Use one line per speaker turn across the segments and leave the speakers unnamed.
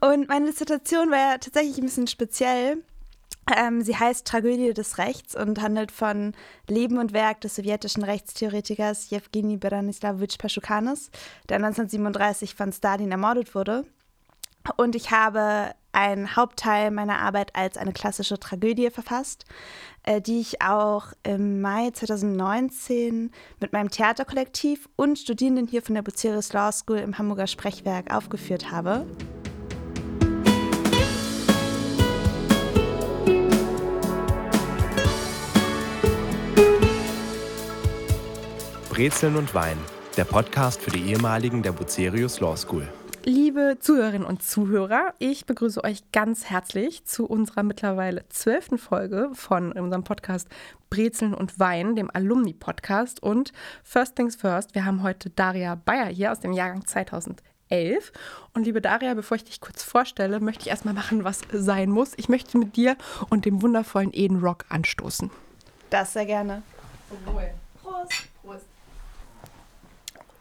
Und meine Dissertation war ja tatsächlich ein bisschen speziell. Ähm, sie heißt Tragödie des Rechts und handelt von Leben und Werk des sowjetischen Rechtstheoretikers Jewgeni Branislawowitsch Paschukanis, der 1937 von Stalin ermordet wurde. Und ich habe einen Hauptteil meiner Arbeit als eine klassische Tragödie verfasst, äh, die ich auch im Mai 2019 mit meinem Theaterkollektiv und Studierenden hier von der Bucerius Law School im Hamburger Sprechwerk aufgeführt habe.
Brezeln und Wein, der Podcast für die ehemaligen der Bucerius Law School.
Liebe Zuhörerinnen und Zuhörer, ich begrüße euch ganz herzlich zu unserer mittlerweile zwölften Folge von unserem Podcast Brezeln und Wein, dem Alumni-Podcast. Und First Things First, wir haben heute Daria Bayer hier aus dem Jahrgang 2011. Und liebe Daria, bevor ich dich kurz vorstelle, möchte ich erstmal machen, was sein muss. Ich möchte mit dir und dem wundervollen Eden Rock anstoßen.
Das sehr gerne.
Prost.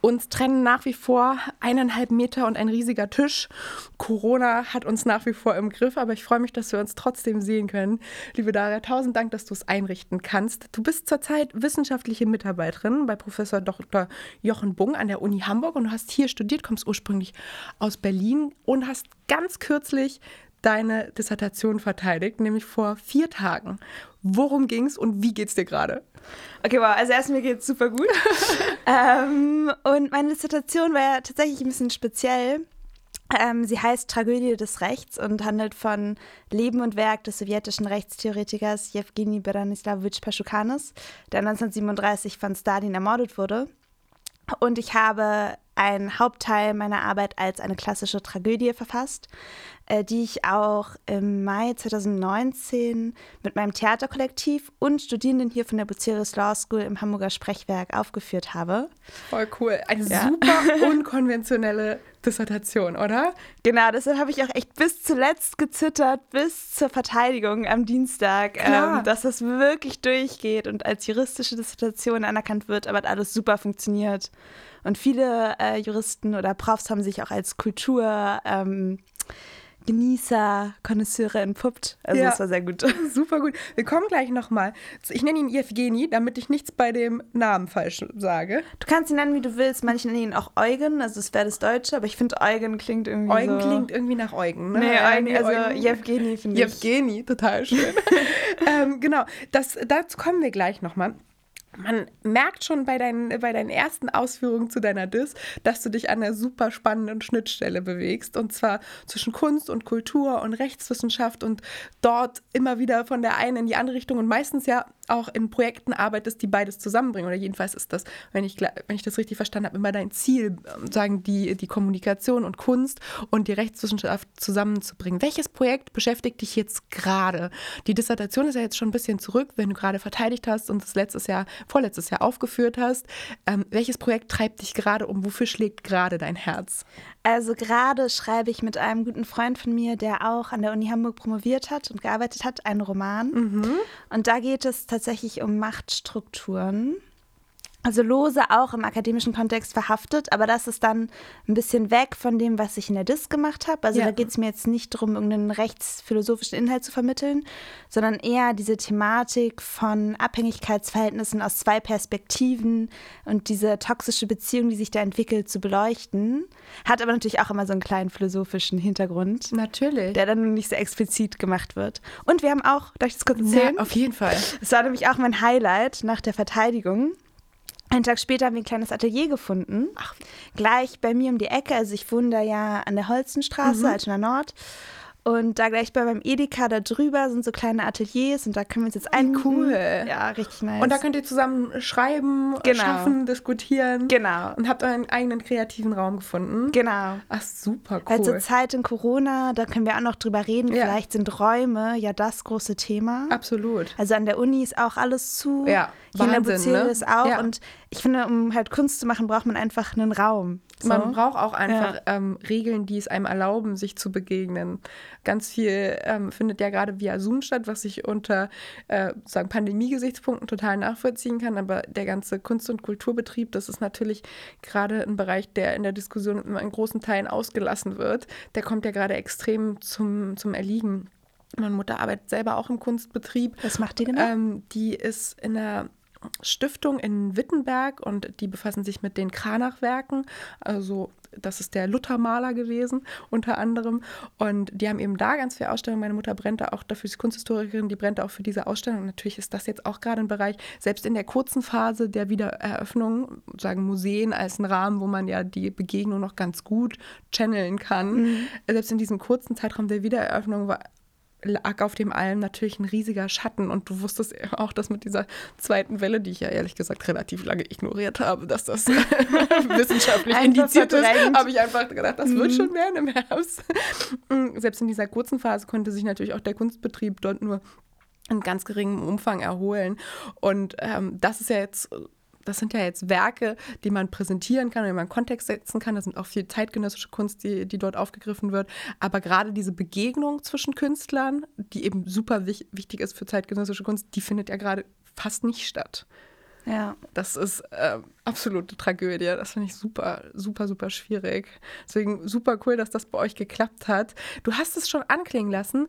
Uns trennen nach wie vor eineinhalb Meter und ein riesiger Tisch. Corona hat uns nach wie vor im Griff, aber ich freue mich, dass wir uns trotzdem sehen können. Liebe Daria, tausend Dank, dass du es einrichten kannst. Du bist zurzeit wissenschaftliche Mitarbeiterin bei Professor Dr. Jochen Bung an der Uni Hamburg und du hast hier studiert, kommst ursprünglich aus Berlin und hast ganz kürzlich deine Dissertation verteidigt, nämlich vor vier Tagen. Worum ging es und wie geht's dir gerade?
Okay, wow, also erstmal geht es super gut. ähm, und meine Dissertation war ja tatsächlich ein bisschen speziell. Ähm, sie heißt Tragödie des Rechts und handelt von Leben und Werk des sowjetischen Rechtstheoretikers Jewgeni Branislawowitsch Paschukanis, der 1937 von Stalin ermordet wurde. Und ich habe einen Hauptteil meiner Arbeit als eine klassische Tragödie verfasst, äh, die ich auch im Mai 2019 mit meinem Theaterkollektiv und Studierenden hier von der Bucerius Law School im Hamburger Sprechwerk aufgeführt habe.
Voll cool. Eine ja. super unkonventionelle Dissertation, oder?
Genau, deshalb habe ich auch echt bis zuletzt gezittert, bis zur Verteidigung am Dienstag, ähm, dass das wirklich durchgeht und als juristische Dissertation anerkannt wird, aber alles super funktioniert. Und viele äh, Juristen oder Profs haben sich auch als Kultur. Ähm, Genießer, Konnoisseure entpuppt. Also ja, das war sehr gut.
Super gut. Wir kommen gleich nochmal. Ich nenne ihn Evgeni, damit ich nichts bei dem Namen falsch sage.
Du kannst ihn nennen, wie du willst. Manche nennen ihn auch Eugen, also es wäre das Deutsche, aber ich finde Eugen klingt irgendwie
Eugen
so...
klingt irgendwie nach Eugen, ne?
Nee, Eugen, also Eugen. Jevgeni finde
ich. Jevgeni, total schön. ähm, genau, das, dazu kommen wir gleich nochmal man merkt schon bei deinen, bei deinen ersten Ausführungen zu deiner Diss, dass du dich an einer super spannenden Schnittstelle bewegst. Und zwar zwischen Kunst und Kultur und Rechtswissenschaft und dort immer wieder von der einen in die andere Richtung und meistens ja auch in Projekten arbeitest, die beides zusammenbringen. Oder jedenfalls ist das, wenn ich, wenn ich das richtig verstanden habe, immer dein Ziel, ähm, sagen die, die Kommunikation und Kunst und die Rechtswissenschaft zusammenzubringen. Welches Projekt beschäftigt dich jetzt gerade? Die Dissertation ist ja jetzt schon ein bisschen zurück, wenn du gerade verteidigt hast und das letztes Jahr, vorletztes Jahr aufgeführt hast. Ähm, welches Projekt treibt dich gerade um? Wofür schlägt gerade dein Herz?
Also gerade schreibe ich mit einem guten Freund von mir, der auch an der Uni Hamburg promoviert hat und gearbeitet hat, einen Roman. Mhm. Und da geht es tatsächlich um Machtstrukturen also lose auch im akademischen Kontext verhaftet, aber das ist dann ein bisschen weg von dem, was ich in der DIS gemacht habe. Also ja. da geht es mir jetzt nicht darum, irgendeinen rechtsphilosophischen Inhalt zu vermitteln, sondern eher diese Thematik von Abhängigkeitsverhältnissen aus zwei Perspektiven und diese toxische Beziehung, die sich da entwickelt, zu beleuchten. Hat aber natürlich auch immer so einen kleinen philosophischen Hintergrund.
Natürlich.
Der dann nicht so explizit gemacht wird. Und wir haben auch, darf ich das kurz erzählen?
Ja, auf jeden Fall.
Das war nämlich auch mein Highlight nach der Verteidigung. Einen Tag später haben wir ein kleines Atelier gefunden. Ach. Gleich bei mir um die Ecke. Also ich wohne da ja an der Holzenstraße, mhm. Altona Nord. Und da gleich bei meinem Edeka da drüber sind so kleine Ateliers und da können wir uns jetzt ein
Cool.
Ja, richtig nice.
Und da könnt ihr zusammen schreiben, genau. schaffen, diskutieren.
Genau.
Und habt euren eigenen kreativen Raum gefunden.
Genau.
Ach, super cool.
Weil zur Zeit in Corona, da können wir auch noch drüber reden. Ja. Vielleicht sind Räume ja das große Thema.
Absolut.
Also an der Uni ist auch alles zu.
Ja.
Hier Wahnsinn, in der Bucerius ne? auch. Ja. Und ich finde, um halt Kunst zu machen, braucht man einfach einen Raum. So.
Man braucht auch einfach
Ja.
ähm, Regeln, die es einem erlauben, sich zu begegnen. Ganz viel ähm, findet ja gerade via Zoom statt, was ich unter äh, sagen Pandemie-Gesichtspunkten total nachvollziehen kann. Aber der ganze Kunst- und Kulturbetrieb, das ist natürlich gerade ein Bereich, der in der Diskussion immer in großen Teilen ausgelassen wird. Der kommt ja gerade extrem zum, zum Erliegen. Meine Mutter arbeitet selber auch im Kunstbetrieb.
Was macht die genau?
Ähm, die ist in einer Stiftung in Wittenberg und die befassen sich mit den Kranachwerken. Also das ist der Luthermaler gewesen unter anderem. Und die haben eben da ganz viele Ausstellungen. Meine Mutter brennt da auch dafür, sie ist Kunsthistorikerin, die brennt auch für diese Ausstellung. Und natürlich ist das jetzt auch gerade ein Bereich, selbst in der kurzen Phase der Wiedereröffnung, sagen Museen als ein Rahmen, wo man ja die Begegnung noch ganz gut channeln kann. Selbst in diesem kurzen Zeitraum der Wiedereröffnung war lag auf dem allem natürlich ein riesiger Schatten und du wusstest auch, dass mit dieser zweiten Welle, die ich ja ehrlich gesagt relativ lange ignoriert habe, dass das wissenschaftlich indiziert ist, habe ich einfach gedacht, das wird schon werden im Herbst. Mm, Selbst in dieser kurzen Phase konnte sich natürlich auch der Kunstbetrieb dort nur in ganz geringem Umfang erholen. Und ähm, das ist ja jetzt das sind ja jetzt Werke, die man präsentieren kann, die man in Kontext setzen kann. Das sind auch viel zeitgenössische Kunst, die, die dort aufgegriffen wird. Aber gerade diese Begegnung zwischen Künstlern, die eben super wich wichtig ist für zeitgenössische Kunst, die findet ja gerade fast nicht statt.
ja.
Das ist äh, absolute Tragödie. Das finde ich super, super, super schwierig. Deswegen super cool, dass das bei euch geklappt hat. Du hast es schon anklingen lassen.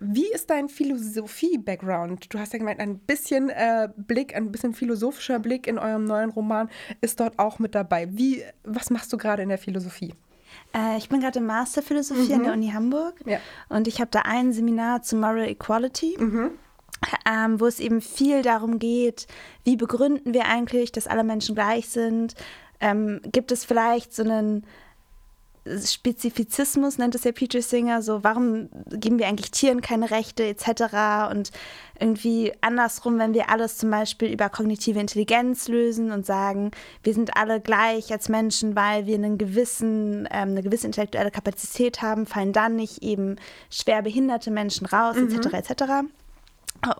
Wie ist dein Philosophie-Background? Du hast ja gemeint, ein bisschen äh, Blick, ein bisschen philosophischer Blick in eurem neuen Roman ist dort auch mit dabei. Wie, was machst du gerade in der Philosophie?
Äh, ich bin gerade im Master Philosophie an der Uni Hamburg
Ja.
und ich habe da ein Seminar zu Moral Equality. Ähm, wo es eben viel darum geht, wie begründen wir eigentlich, dass alle Menschen gleich sind? Ähm, gibt es vielleicht so einen Spezifizismus, nennt es ja Peter Singer, so warum geben wir eigentlich Tieren keine Rechte etc. Und irgendwie andersrum, wenn wir alles zum Beispiel über kognitive Intelligenz lösen und sagen, wir sind alle gleich als Menschen, weil wir einen gewissen, ähm, eine gewisse intellektuelle Kapazität haben, fallen dann nicht eben schwer behinderte Menschen raus etc. etc.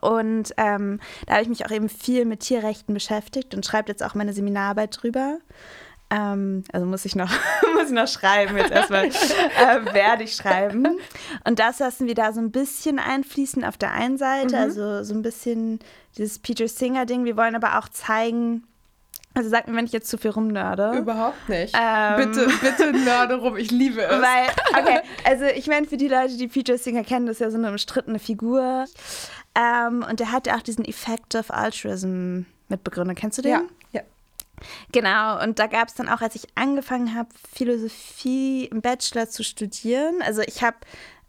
Und ähm, da habe ich mich auch eben viel mit Tierrechten beschäftigt und schreibe jetzt auch meine Seminararbeit drüber. Ähm, also muss ich noch, muss ich noch schreiben jetzt erstmal, äh, werde ich schreiben. Und das lassen wir da so ein bisschen einfließen auf der einen Seite, also so ein bisschen dieses Peter Singer-Ding. Wir wollen aber auch zeigen, also sag mir, wenn ich jetzt zu viel rumnörde.
Überhaupt nicht.
Ähm.
Bitte, bitte nörde rum. Ich liebe es.
Weil, okay, also ich meine, für die Leute, die Peter Singer kennen, das ist ja so eine umstrittene Figur. Ähm, und der hat ja auch diesen Effective Altruism mitbegründet. Kennst du den?
ja.
Genau, und da gab es dann auch, als ich angefangen habe, Philosophie im Bachelor zu studieren. Also ich habe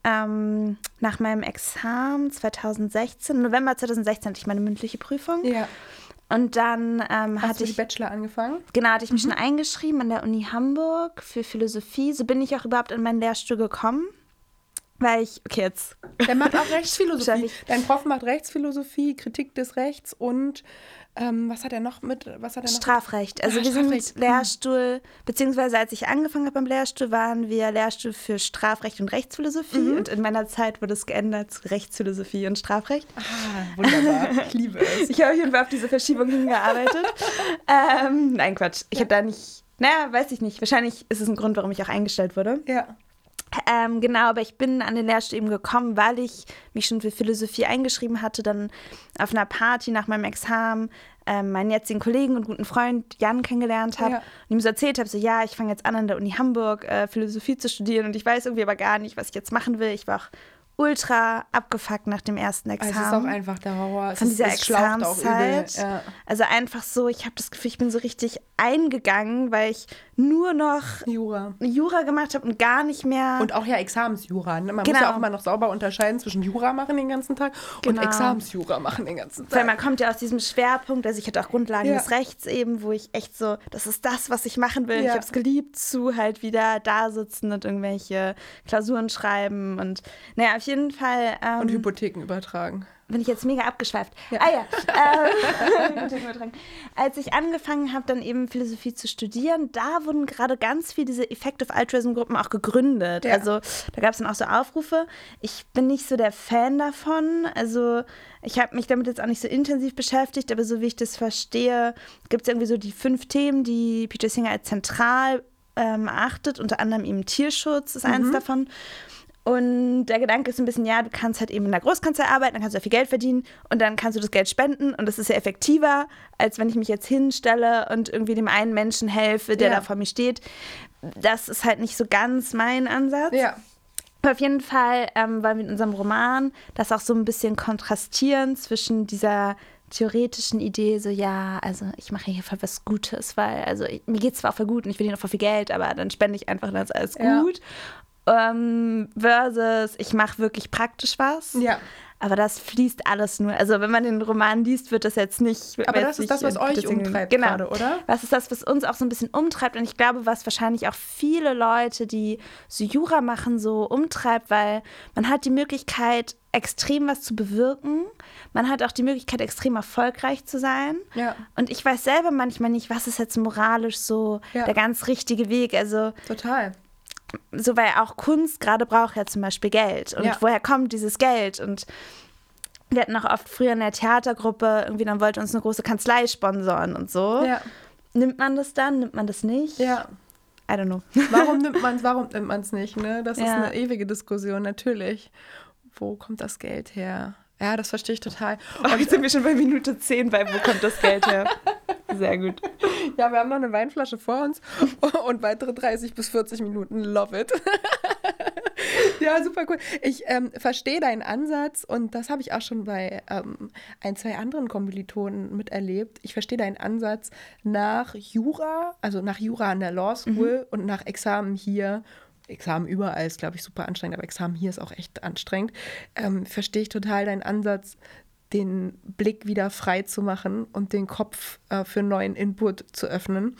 ähm, nach meinem Examen 2016, im November 2016 hatte ich meine mündliche Prüfung.
ja.
Und dann ähm,
Hast
hatte ich,
Bachelor angefangen?
genau, hatte ich mich schon eingeschrieben an der Uni Hamburg für Philosophie. So bin ich auch überhaupt in meinen Lehrstuhl gekommen. Weil ich, okay, jetzt
Der macht auch Rechtsphilosophie. Dein Prof macht Rechtsphilosophie, Kritik des Rechts und ähm, was hat er noch mit? Was hat er noch?
Strafrecht. Also
Ah,
wir
Strafrecht.
sind Lehrstuhl, beziehungsweise als ich angefangen habe beim Lehrstuhl, waren wir Lehrstuhl für Strafrecht und Rechtsphilosophie.
Mhm.
Und in meiner Zeit wurde es geändert zu Rechtsphilosophie und Strafrecht.
Ah, wunderbar. Ich liebe es.
Ich habe auf jeden Fall auf diese Verschiebung hingearbeitet. ähm, nein, Quatsch. Ich habe da nicht, naja, weiß ich nicht. Wahrscheinlich ist es ein Grund, warum ich auch eingestellt wurde.
Ja.
Ähm, genau, aber ich bin an den Lehrstuhl eben gekommen, weil ich mich schon für Philosophie eingeschrieben hatte, dann auf einer Party nach meinem Examen ähm, meinen jetzigen Kollegen und guten Freund Jan kennengelernt habe
Ja.
und ihm so erzählt habe, so ja, ich fange jetzt an an der Uni Hamburg äh, Philosophie zu studieren und ich weiß irgendwie aber gar nicht, was ich jetzt machen will. Ich war auch ultra abgefuckt nach dem ersten Examen
es ist auch einfach der Horror. Es,
von dieser. Examenszeit.
Ja.
Also einfach so, ich habe das Gefühl, ich bin so richtig eingegangen, weil ich nur noch
Jura.
Jura gemacht habe und gar nicht mehr.
Und auch ja Examensjura. ne? Man muss
Genau.
ja auch immer noch sauber unterscheiden zwischen Jura machen den ganzen Tag und
Genau.
Examensjura machen den ganzen
weil
Tag.
man kommt ja aus diesem Schwerpunkt, also ich hatte auch Grundlagen
Ja.
des Rechts eben, wo ich echt so, das ist das, was ich machen will. Ich
Ja.
habe es geliebt, zu halt wieder da sitzen und irgendwelche Klausuren schreiben und naja, auf jeden Fall ähm,
und Hypotheken übertragen.
bin ich jetzt mega abgeschweift. Ah ja. Ähm, Hypotheken übertragen. Als ich angefangen habe, dann eben Philosophie zu studieren, da wurden gerade ganz viel diese Effective Altruism Gruppen auch gegründet.
Ja.
Also da gab es dann auch so Aufrufe. Ich bin nicht so der Fan davon. Also ich habe mich damit jetzt auch nicht so intensiv beschäftigt, aber so wie ich das verstehe, gibt es irgendwie so die fünf Themen, die Peter Singer als zentral ähm, achtet. Unter anderem eben Tierschutz ist eins davon. Und der Gedanke ist ein bisschen, ja, du kannst halt eben in der Großkanzlei arbeiten, dann kannst du ja viel Geld verdienen und dann kannst du das Geld spenden und das ist ja effektiver, als wenn ich mich jetzt hinstelle und irgendwie dem einen Menschen helfe, der
Ja.
da vor mir steht. Das ist halt nicht so ganz mein Ansatz.
Ja.
Auf jeden Fall ähm, wollen wir in unserem Roman das auch so ein bisschen kontrastieren zwischen dieser theoretischen Idee, so ja, also ich mache hier voll was Gutes, weil also ich, mir geht zwar auch voll gut und ich verdiene auch voll viel Geld, aber dann spende ich einfach, dann ist alles
Ja.
gut. Ähm, versus ich mache wirklich praktisch was.
Ja.
Aber das fließt alles nur. Also wenn man den Roman liest, wird das jetzt nicht.
Aber das ist das, was euch
deswegen-
umtreibt
genau.
gerade, oder?
Was ist das, was uns auch so ein bisschen umtreibt? Und ich glaube, was wahrscheinlich auch viele Leute, die so Jura machen, so umtreibt, weil man hat die Möglichkeit, extrem was zu bewirken. Man hat auch die Möglichkeit, extrem erfolgreich zu sein.
Ja.
Und ich weiß selber manchmal nicht, was ist jetzt moralisch so
Ja.
der ganz richtige Weg. Also
Total.
So, weil auch Kunst gerade braucht ja zum Beispiel Geld. Und
Ja.
woher kommt dieses Geld? Und wir hatten auch oft früher in der Theatergruppe, irgendwie dann wollte uns eine große Kanzlei sponsoren und so.
Ja.
Nimmt man das dann? Nimmt man das nicht?
Ja.
I don't know.
Warum nimmt man es, warum nimmt man es nicht? Ne? Das ist
Ja.
eine ewige Diskussion, natürlich. Wo kommt das Geld her? Ja, das verstehe ich total.
Und jetzt sind wir schon bei Minute 10 bei Wo kommt das Geld her? Sehr gut.
Ja, wir haben noch eine Weinflasche vor uns und weitere 30 bis 40 Minuten. Love it. ja, super cool. Ich ähm, verstehe deinen Ansatz und das habe ich auch schon bei ähm, ein, zwei anderen Kommilitonen miterlebt. Ich verstehe deinen Ansatz nach Jura, also nach Jura an der Law School und nach Examen hier. Examen überall ist, glaube ich, super anstrengend, aber Examen hier ist auch echt anstrengend. Ähm, verstehe ich total deinen Ansatz, den Blick wieder frei zu machen und den Kopf äh, für neuen Input zu öffnen.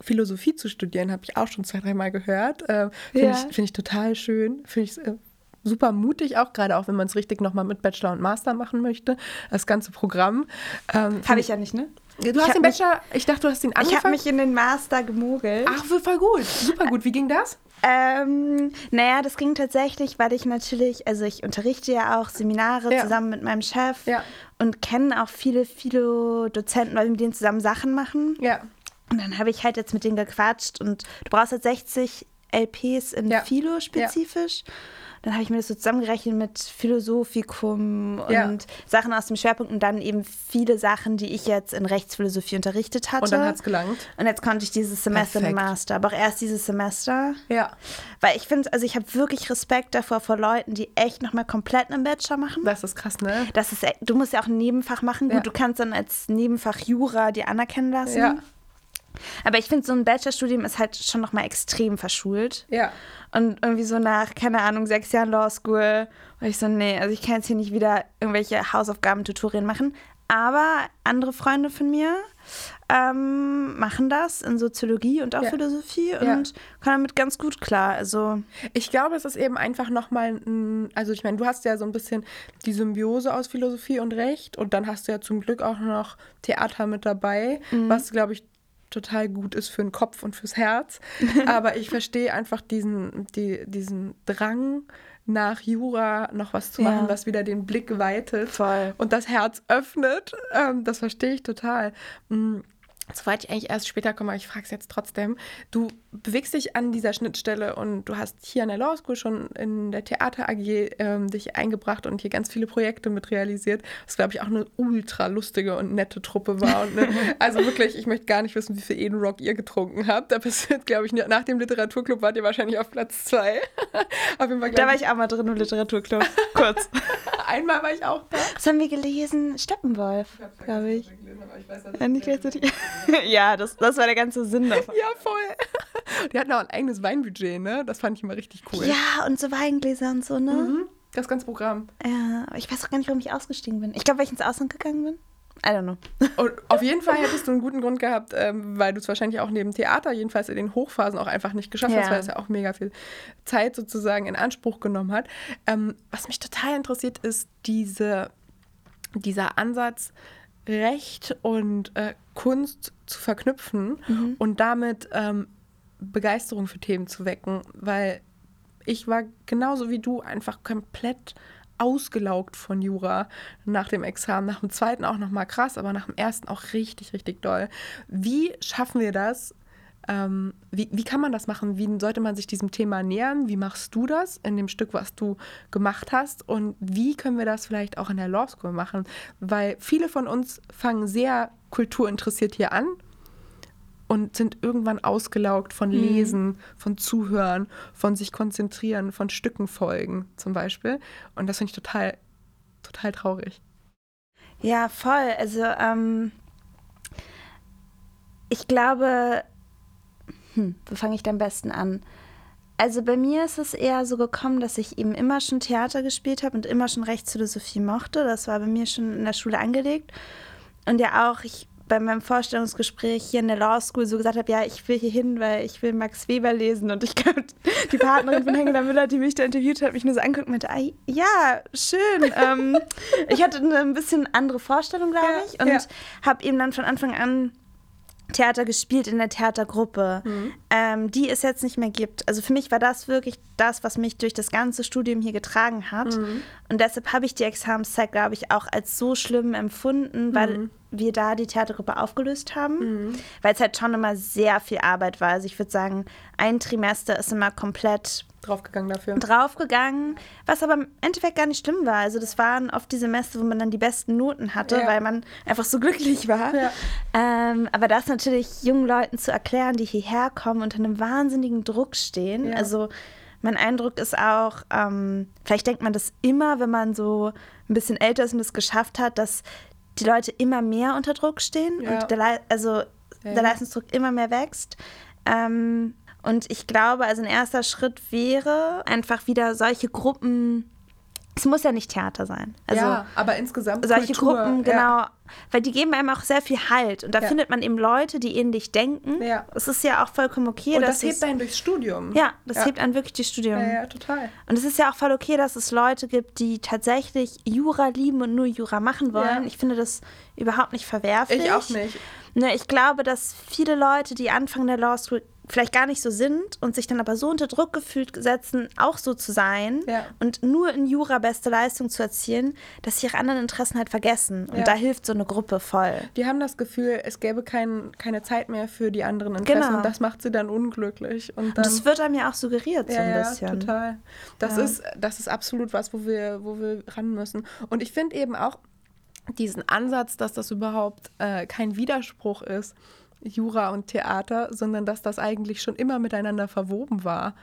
Philosophie zu studieren, habe ich auch schon zwei, dreimal gehört. Äh, Finde
Ja.
ich, find ich total schön. Finde ich äh, super mutig auch, gerade auch wenn man es richtig nochmal mit Bachelor und Master machen möchte. Das ganze Programm. Ähm,
Habe ich ja nicht, ne?
Du
Ich
hast den
mich-
Bachelor, ich dachte, du hast den
Ich habe
angefangen.
mich in den Master gemogelt.
Ach, voll gut. Super gut. Wie ging das?
Ähm, naja, das ging tatsächlich, weil ich natürlich, also ich unterrichte ja auch Seminare
Ja.
zusammen mit meinem Chef
Ja.
und kenne auch viele, viele Dozenten, weil wir mit denen zusammen Sachen machen.
Ja.
Und dann habe ich halt jetzt mit denen gequatscht und du brauchst halt 60 LPs in
Ja.
Philo spezifisch. Dann habe ich mir das so zusammengerechnet mit Philosophikum und
Ja.
Sachen aus dem Schwerpunkt und dann eben viele Sachen, die ich jetzt in Rechtsphilosophie unterrichtet hatte.
Und dann hat es gelangt.
Und jetzt konnte ich dieses Semester den
Perfekt.
Master, aber auch erst dieses Semester.
Ja.
Weil ich finde, also ich habe wirklich Respekt davor vor Leuten, die echt nochmal komplett einen Bachelor machen.
Das ist krass, ne?
Das ist, e- du musst ja auch ein Nebenfach machen. Gut,
Ja.
du kannst dann als Nebenfach Jura dir anerkennen lassen.
Ja.
Aber ich finde, so ein Bachelorstudium ist halt schon nochmal extrem verschult.
Ja.
Und irgendwie so nach, keine Ahnung, sechs Jahren Law School, war ich so, nee, also ich kann jetzt hier nicht wieder irgendwelche Hausaufgaben-Tutorien machen. Aber andere Freunde von mir ähm, machen das in Soziologie und auch
Ja.
Philosophie
Ja.
und kommen damit ganz gut klar. Also
Ich glaube, es ist eben einfach nochmal ein, also ich meine, du hast ja so ein bisschen die Symbiose aus Philosophie und Recht und dann hast du ja zum Glück auch noch Theater mit dabei, was, glaube ich, total gut ist für den Kopf und fürs Herz. Aber ich verstehe einfach diesen, die, diesen Drang nach Jura noch was zu
Ja.
machen, was wieder den Blick weitet
Voll.
und das Herz öffnet. Ähm, das verstehe ich total. Mm, So wollte ich eigentlich erst später kommen, aber ich frage es jetzt trotzdem. Du bewegst dich an dieser Schnittstelle und du hast hier an der Law School schon in der Theater AG ähm, dich eingebracht und hier ganz viele Projekte mit realisiert. Was, glaube ich, auch eine ultra lustige und nette Truppe war. Und, ne, also wirklich, ich möchte gar nicht wissen, wie viel Edenrock ihr getrunken habt. Da passiert, glaube ich, nach dem Literaturclub wart ihr wahrscheinlich auf Platz zwei. auf jeden Fall,
Da war ich auch mal drin im Literaturclub. Kurz.
Einmal war ich auch da.
Was haben wir gelesen? Steppenwolf, glaube ich. Ja, nicht gleichzeitig. ja, das, das war der ganze Sinn davon.
Ja, voll. Die hatten auch ein eigenes Weinbudget, ne? Das fand ich immer richtig cool.
Ja, und so Weingläser und so, ne?
Mhm. Das ganze Programm.
Ja, aber ich weiß auch gar nicht, warum ich ausgestiegen bin. Ich glaube, weil ich ins Ausland gegangen bin. I don't know.
Und auf jeden Fall hättest du einen guten Grund gehabt, ähm, weil du es wahrscheinlich auch neben Theater, jedenfalls in den Hochphasen, auch einfach nicht geschafft hast,
Ja.
weil es ja auch mega viel Zeit sozusagen in Anspruch genommen hat. Ähm, was mich total interessiert, ist diese, dieser Ansatz, Recht und äh, Kunst zu verknüpfen und damit ähm, Begeisterung für Themen zu wecken, weil ich war genauso wie du einfach komplett ausgelaugt von Jura nach dem Examen, nach dem zweiten auch noch mal krass, aber nach dem ersten auch richtig, richtig doll. Wie schaffen wir das, Ähm, wie, wie kann man das machen? Wie sollte man sich diesem Thema nähern? Wie machst du das in dem Stück, was du gemacht hast? Und wie können wir das vielleicht auch in der Law School machen? Weil viele von uns fangen sehr kulturinteressiert hier an und sind irgendwann ausgelaugt von
Mhm.
Lesen, von Zuhören, von sich konzentrieren, von Stücken folgen zum Beispiel. Und das finde ich total, total traurig.
Ja, voll. Also, ähm, ich glaube, hm, wo fange ich da am besten an? Also bei mir ist es eher so gekommen, dass ich eben immer schon Theater gespielt habe und immer schon Rechtsphilosophie mochte. Das war bei mir schon in der Schule angelegt. Und ja auch, ich bei meinem Vorstellungsgespräch hier in der Law School so gesagt habe, ja, ich will hier hin, weil ich will Max Weber lesen. Und ich glaube, die Partnerin von Hengela Müller, die mich da interviewt hat, mich nur so angeguckt und meinte, ah, ja, schön. ähm, ich hatte eine ein bisschen andere Vorstellung, glaube
Ja,
ich. Und
ja.
habe eben dann von Anfang an Theater gespielt in der Theatergruppe, ähm, die es jetzt nicht mehr gibt. Also für mich war das wirklich das, was mich durch das ganze Studium hier getragen hat. Und deshalb habe ich die Examenszeit, glaube ich, auch als so schlimm empfunden, weil wir da die Theatergruppe aufgelöst haben, weil es halt schon immer sehr viel Arbeit war. Also ich würde sagen, ein Trimester ist immer komplett
Draufgegangen dafür.
draufgegangen, was aber im Endeffekt gar nicht schlimm war. Also das waren oft die Semester, wo man dann die besten Noten hatte,
Ja.
weil man einfach so glücklich war.
Ja.
Ähm, aber das natürlich jungen Leuten zu erklären, die hierher kommen, unter einem wahnsinnigen Druck stehen.
Ja.
Also mein Eindruck ist auch, ähm, vielleicht denkt man das immer, wenn man so ein bisschen älter ist und es geschafft hat, dass die Leute immer mehr unter Druck stehen
Ja.
und der, also
Ja.
der Leistungsdruck immer mehr wächst. Ähm, und ich glaube, also ein erster Schritt wäre einfach wieder solche Gruppen. Es muss ja nicht Theater sein. Also
ja, aber insgesamt
solche
Kultur,
Gruppen,
ja.
genau, weil die geben einem auch sehr viel Halt. Und da
Ja.
findet man eben Leute, die ähnlich denken.
Ja.
Es ist ja auch vollkommen okay,
Und das hebt
es,
einen durchs Studium.
ja, das
ja.
hebt einen wirklich die Studium.
Ja, ja, total.
Und es ist ja auch voll okay, dass es Leute gibt, die tatsächlich Jura lieben und nur Jura machen wollen.
Ja.
Ich finde das überhaupt nicht verwerflich.
Ich auch nicht.
Ne, ich glaube, dass viele Leute, die Anfang der Law School vielleicht gar nicht so sind und sich dann aber so unter Druck gefühlt setzen, auch so zu sein
Ja.
und nur in Jura beste Leistung zu erzielen, dass sie ihre anderen Interessen halt vergessen. Und
Ja.
da hilft so eine Gruppe voll.
Die haben das Gefühl, es gäbe kein, keine Zeit mehr für die anderen Interessen
Genau.
und das macht sie dann unglücklich. Und
Und
dann,
das wird einem ja auch suggeriert so
ja,
ein
ja,
bisschen.
total. Das,
Ja.
ist, das ist absolut was, wo wir, wo wir ran müssen. Und ich finde eben auch diesen Ansatz, dass das überhaupt äh, kein Widerspruch ist, Jura und Theater, sondern dass das eigentlich schon immer miteinander verwoben war.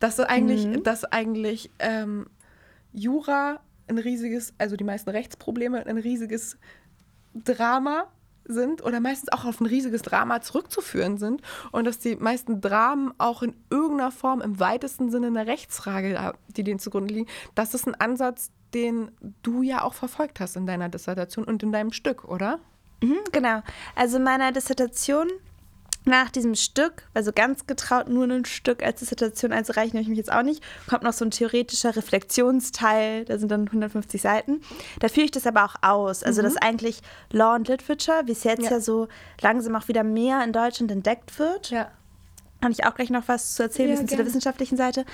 Dass eigentlich,
Mhm.
dass eigentlich ähm, Jura ein riesiges, also die meisten Rechtsprobleme ein riesiges Drama sind oder meistens auch auf ein riesiges Drama zurückzuführen sind und dass die meisten Dramen auch in irgendeiner Form im weitesten Sinne eine Rechtsfrage, haben, die denen zugrunde liegen. Das ist ein Ansatz, den du ja auch verfolgt hast in deiner Dissertation und in deinem Stück, oder?
Mhm, genau. Also in meiner Dissertation nach diesem Stück, also ganz getraut nur ein Stück als Dissertation einzureichen, habe ich mich jetzt auch nicht, kommt noch so ein theoretischer Reflexionsteil, da sind dann 150 Seiten. Da führe ich das aber auch aus. Also das ist eigentlich Law and Literature, wie es jetzt ja.
Ja.
so langsam auch wieder mehr in Deutschland entdeckt wird.
Ja.
Kann ich auch gleich noch was zu erzählen,
Ja,
bisschen zu der wissenschaftlichen Seite.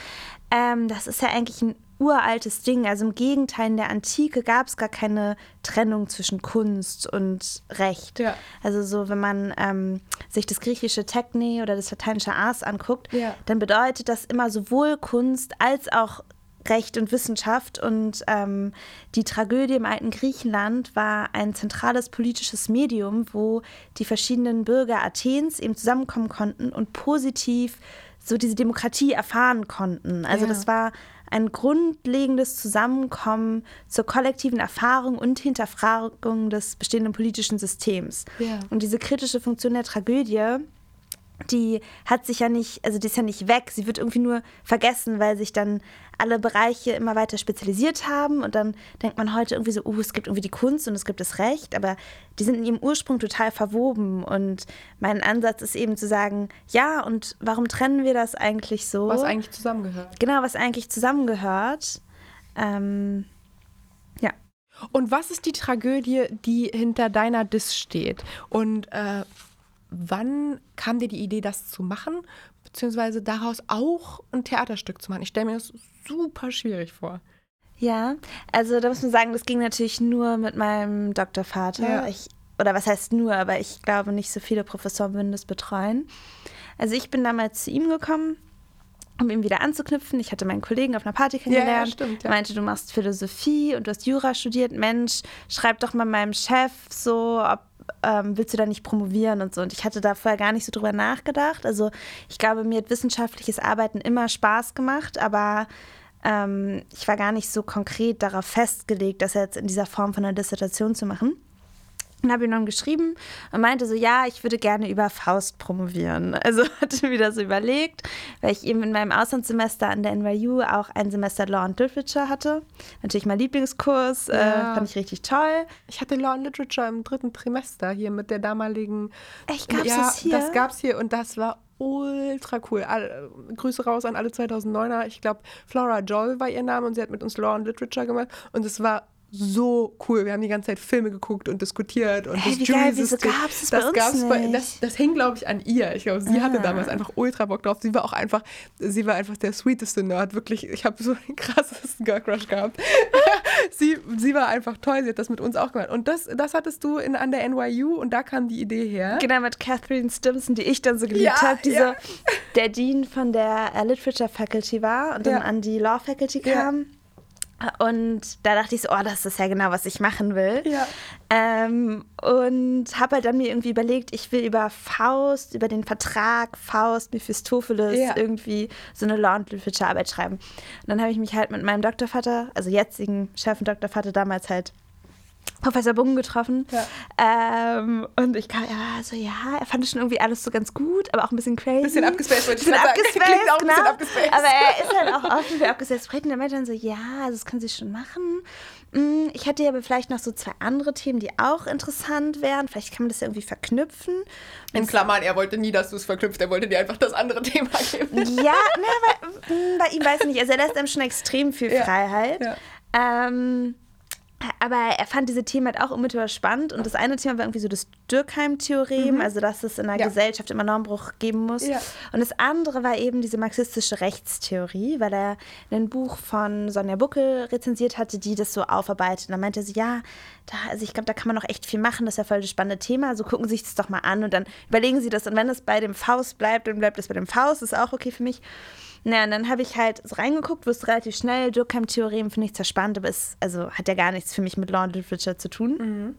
Ähm, das ist ja eigentlich ein uraltes Ding. Also im Gegenteil, in der Antike gab es gar keine Trennung zwischen Kunst und Recht.
Ja.
Also so, wenn man ähm, sich das griechische Techne oder das lateinische Ars anguckt,
Ja.
dann bedeutet das immer sowohl Kunst als auch Recht und Wissenschaft. Und ähm, die Tragödie im alten Griechenland war ein zentrales politisches Medium, wo die verschiedenen Bürger Athens eben zusammenkommen konnten und positiv so diese Demokratie erfahren konnten. Also
Ja.
das war ein grundlegendes Zusammenkommen zur kollektiven Erfahrung und Hinterfragung des bestehenden politischen Systems.
Ja.
Und diese kritische Funktion der Tragödie, die hat sich ja nicht, also die ist ja nicht weg, sie wird irgendwie nur vergessen, weil sich dann alle Bereiche immer weiter spezialisiert haben und dann denkt man heute irgendwie so, oh, es gibt irgendwie die Kunst und es gibt das Recht, aber die sind in ihrem Ursprung total verwoben und mein Ansatz ist eben zu sagen, ja, und warum trennen wir das eigentlich so?
Was eigentlich zusammengehört.
genau, was eigentlich zusammengehört. Ähm, ja.
Und was ist die Tragödie, die hinter deiner Diss steht? Und äh, wann kam dir die Idee, das zu machen? Beziehungsweise daraus auch ein Theaterstück zu machen? Ich stelle mir das super schwierig vor.
Ja, also da muss man sagen, das ging natürlich nur mit meinem Doktorvater.
Ja.
Ich, oder was heißt nur, aber ich glaube, nicht so viele Professoren würden das betreuen. Also ich bin damals zu ihm gekommen um ihn wieder anzuknüpfen. Ich hatte meinen Kollegen auf einer Party kennengelernt. Ja, ja, stimmt, ja. meinte, du machst Philosophie und du hast Jura studiert. Mensch, schreib doch mal meinem Chef so, ob ähm, willst du da nicht promovieren und so. Und ich hatte da vorher gar nicht so drüber nachgedacht. Also ich glaube, mir hat wissenschaftliches Arbeiten immer Spaß gemacht, aber ähm, ich war gar nicht so konkret darauf festgelegt, das jetzt in dieser Form von einer Dissertation zu machen. Und habe ihm dann geschrieben und meinte so, ja, ich würde gerne über Faust promovieren. Also hatte mir das überlegt, weil ich eben in meinem Auslandssemester an der NYU auch ein Semester Law and Literature hatte. Natürlich mein Lieblingskurs, äh, ja. äh, fand ich richtig toll.
Ich hatte Law and Literature im dritten Trimester hier mit der damaligen.
Echt, gab es ja, das hier?
Das gab es hier und das war ultra cool. All, Grüße raus an alle 2009er. Ich glaube, Flora Joel war ihr Name und sie hat mit uns Law and Literature gemacht und es war so cool. Wir haben die ganze Zeit Filme geguckt und diskutiert und
hey, das wie geil, wieso gab's das, das bei uns nicht? Bei,
das, das hing, glaube ich, an ihr. Ich glaube, sie ah. hatte damals einfach ultra Bock drauf. Sie war auch einfach, sie war einfach der sweeteste Nerd. Wirklich, ich habe so den krassesten Girl Crush gehabt. sie, sie war einfach toll. Sie hat das mit uns auch gemacht. Und das, das hattest du in, an der NYU und da kam die Idee her.
Genau, mit Catherine Stimson, die ich dann so geliebt ja, habe, die ja. der Dean von der Literature Faculty war und dann ja. an die Law Faculty kam. Und da dachte ich so, oh, das ist ja genau, was ich machen will. Ja. Ähm, und habe halt dann mir irgendwie überlegt, ich will über Faust, über den Vertrag Faust, Mephistopheles ja. irgendwie so eine Law- und Literature-Arbeit schreiben. Und dann habe ich mich halt mit meinem Doktorvater, also jetzigen Chef und Doktorvater damals halt Professor Bungen getroffen. Ja. Ähm, und ich kam, ja, so, ja, er fand es schon irgendwie alles so ganz gut, aber auch ein bisschen crazy.
Bisschen abgespaced, wollte
ich bisschen abgespaced, Klingt auch ein bisschen genau. abgespaced. Aber er ist halt auch offen für abgespaced Und er meinte dann so, ja, also das können Sie schon machen. Mm, ich hätte ja aber vielleicht noch so zwei andere Themen, die auch interessant wären. Vielleicht kann man das ja irgendwie verknüpfen.
In Klammern, er wollte nie, dass du es verknüpft. Er wollte dir einfach das andere Thema geben.
Ja, ne, bei, mm, bei ihm weiß ich nicht. Also er lässt einem schon extrem viel Freiheit. Ja, ja. Ähm, aber er fand diese Themen halt auch unmittelbar spannend. Und das eine Thema war irgendwie so das Dürkheim-Theorem, mhm. also dass es in der ja. Gesellschaft immer Normbruch geben muss. Ja. Und das andere war eben diese marxistische Rechtstheorie, weil er ein Buch von Sonja Buckel rezensiert hatte, die das so aufarbeitet. Und dann meinte sie, ja, da, also ich glaube, da kann man noch echt viel machen, das ist ja voll das spannende Thema. Also gucken Sie sich das doch mal an und dann überlegen Sie das. Und wenn es bei dem Faust bleibt, dann bleibt es bei dem Faust, ist auch okay für mich. Naja, und dann habe ich halt so reingeguckt, wusste relativ schnell, Durkheim-Theorem finde ich zwar spannend, aber es also hat ja gar nichts für mich mit Law and Literature zu tun. Mhm.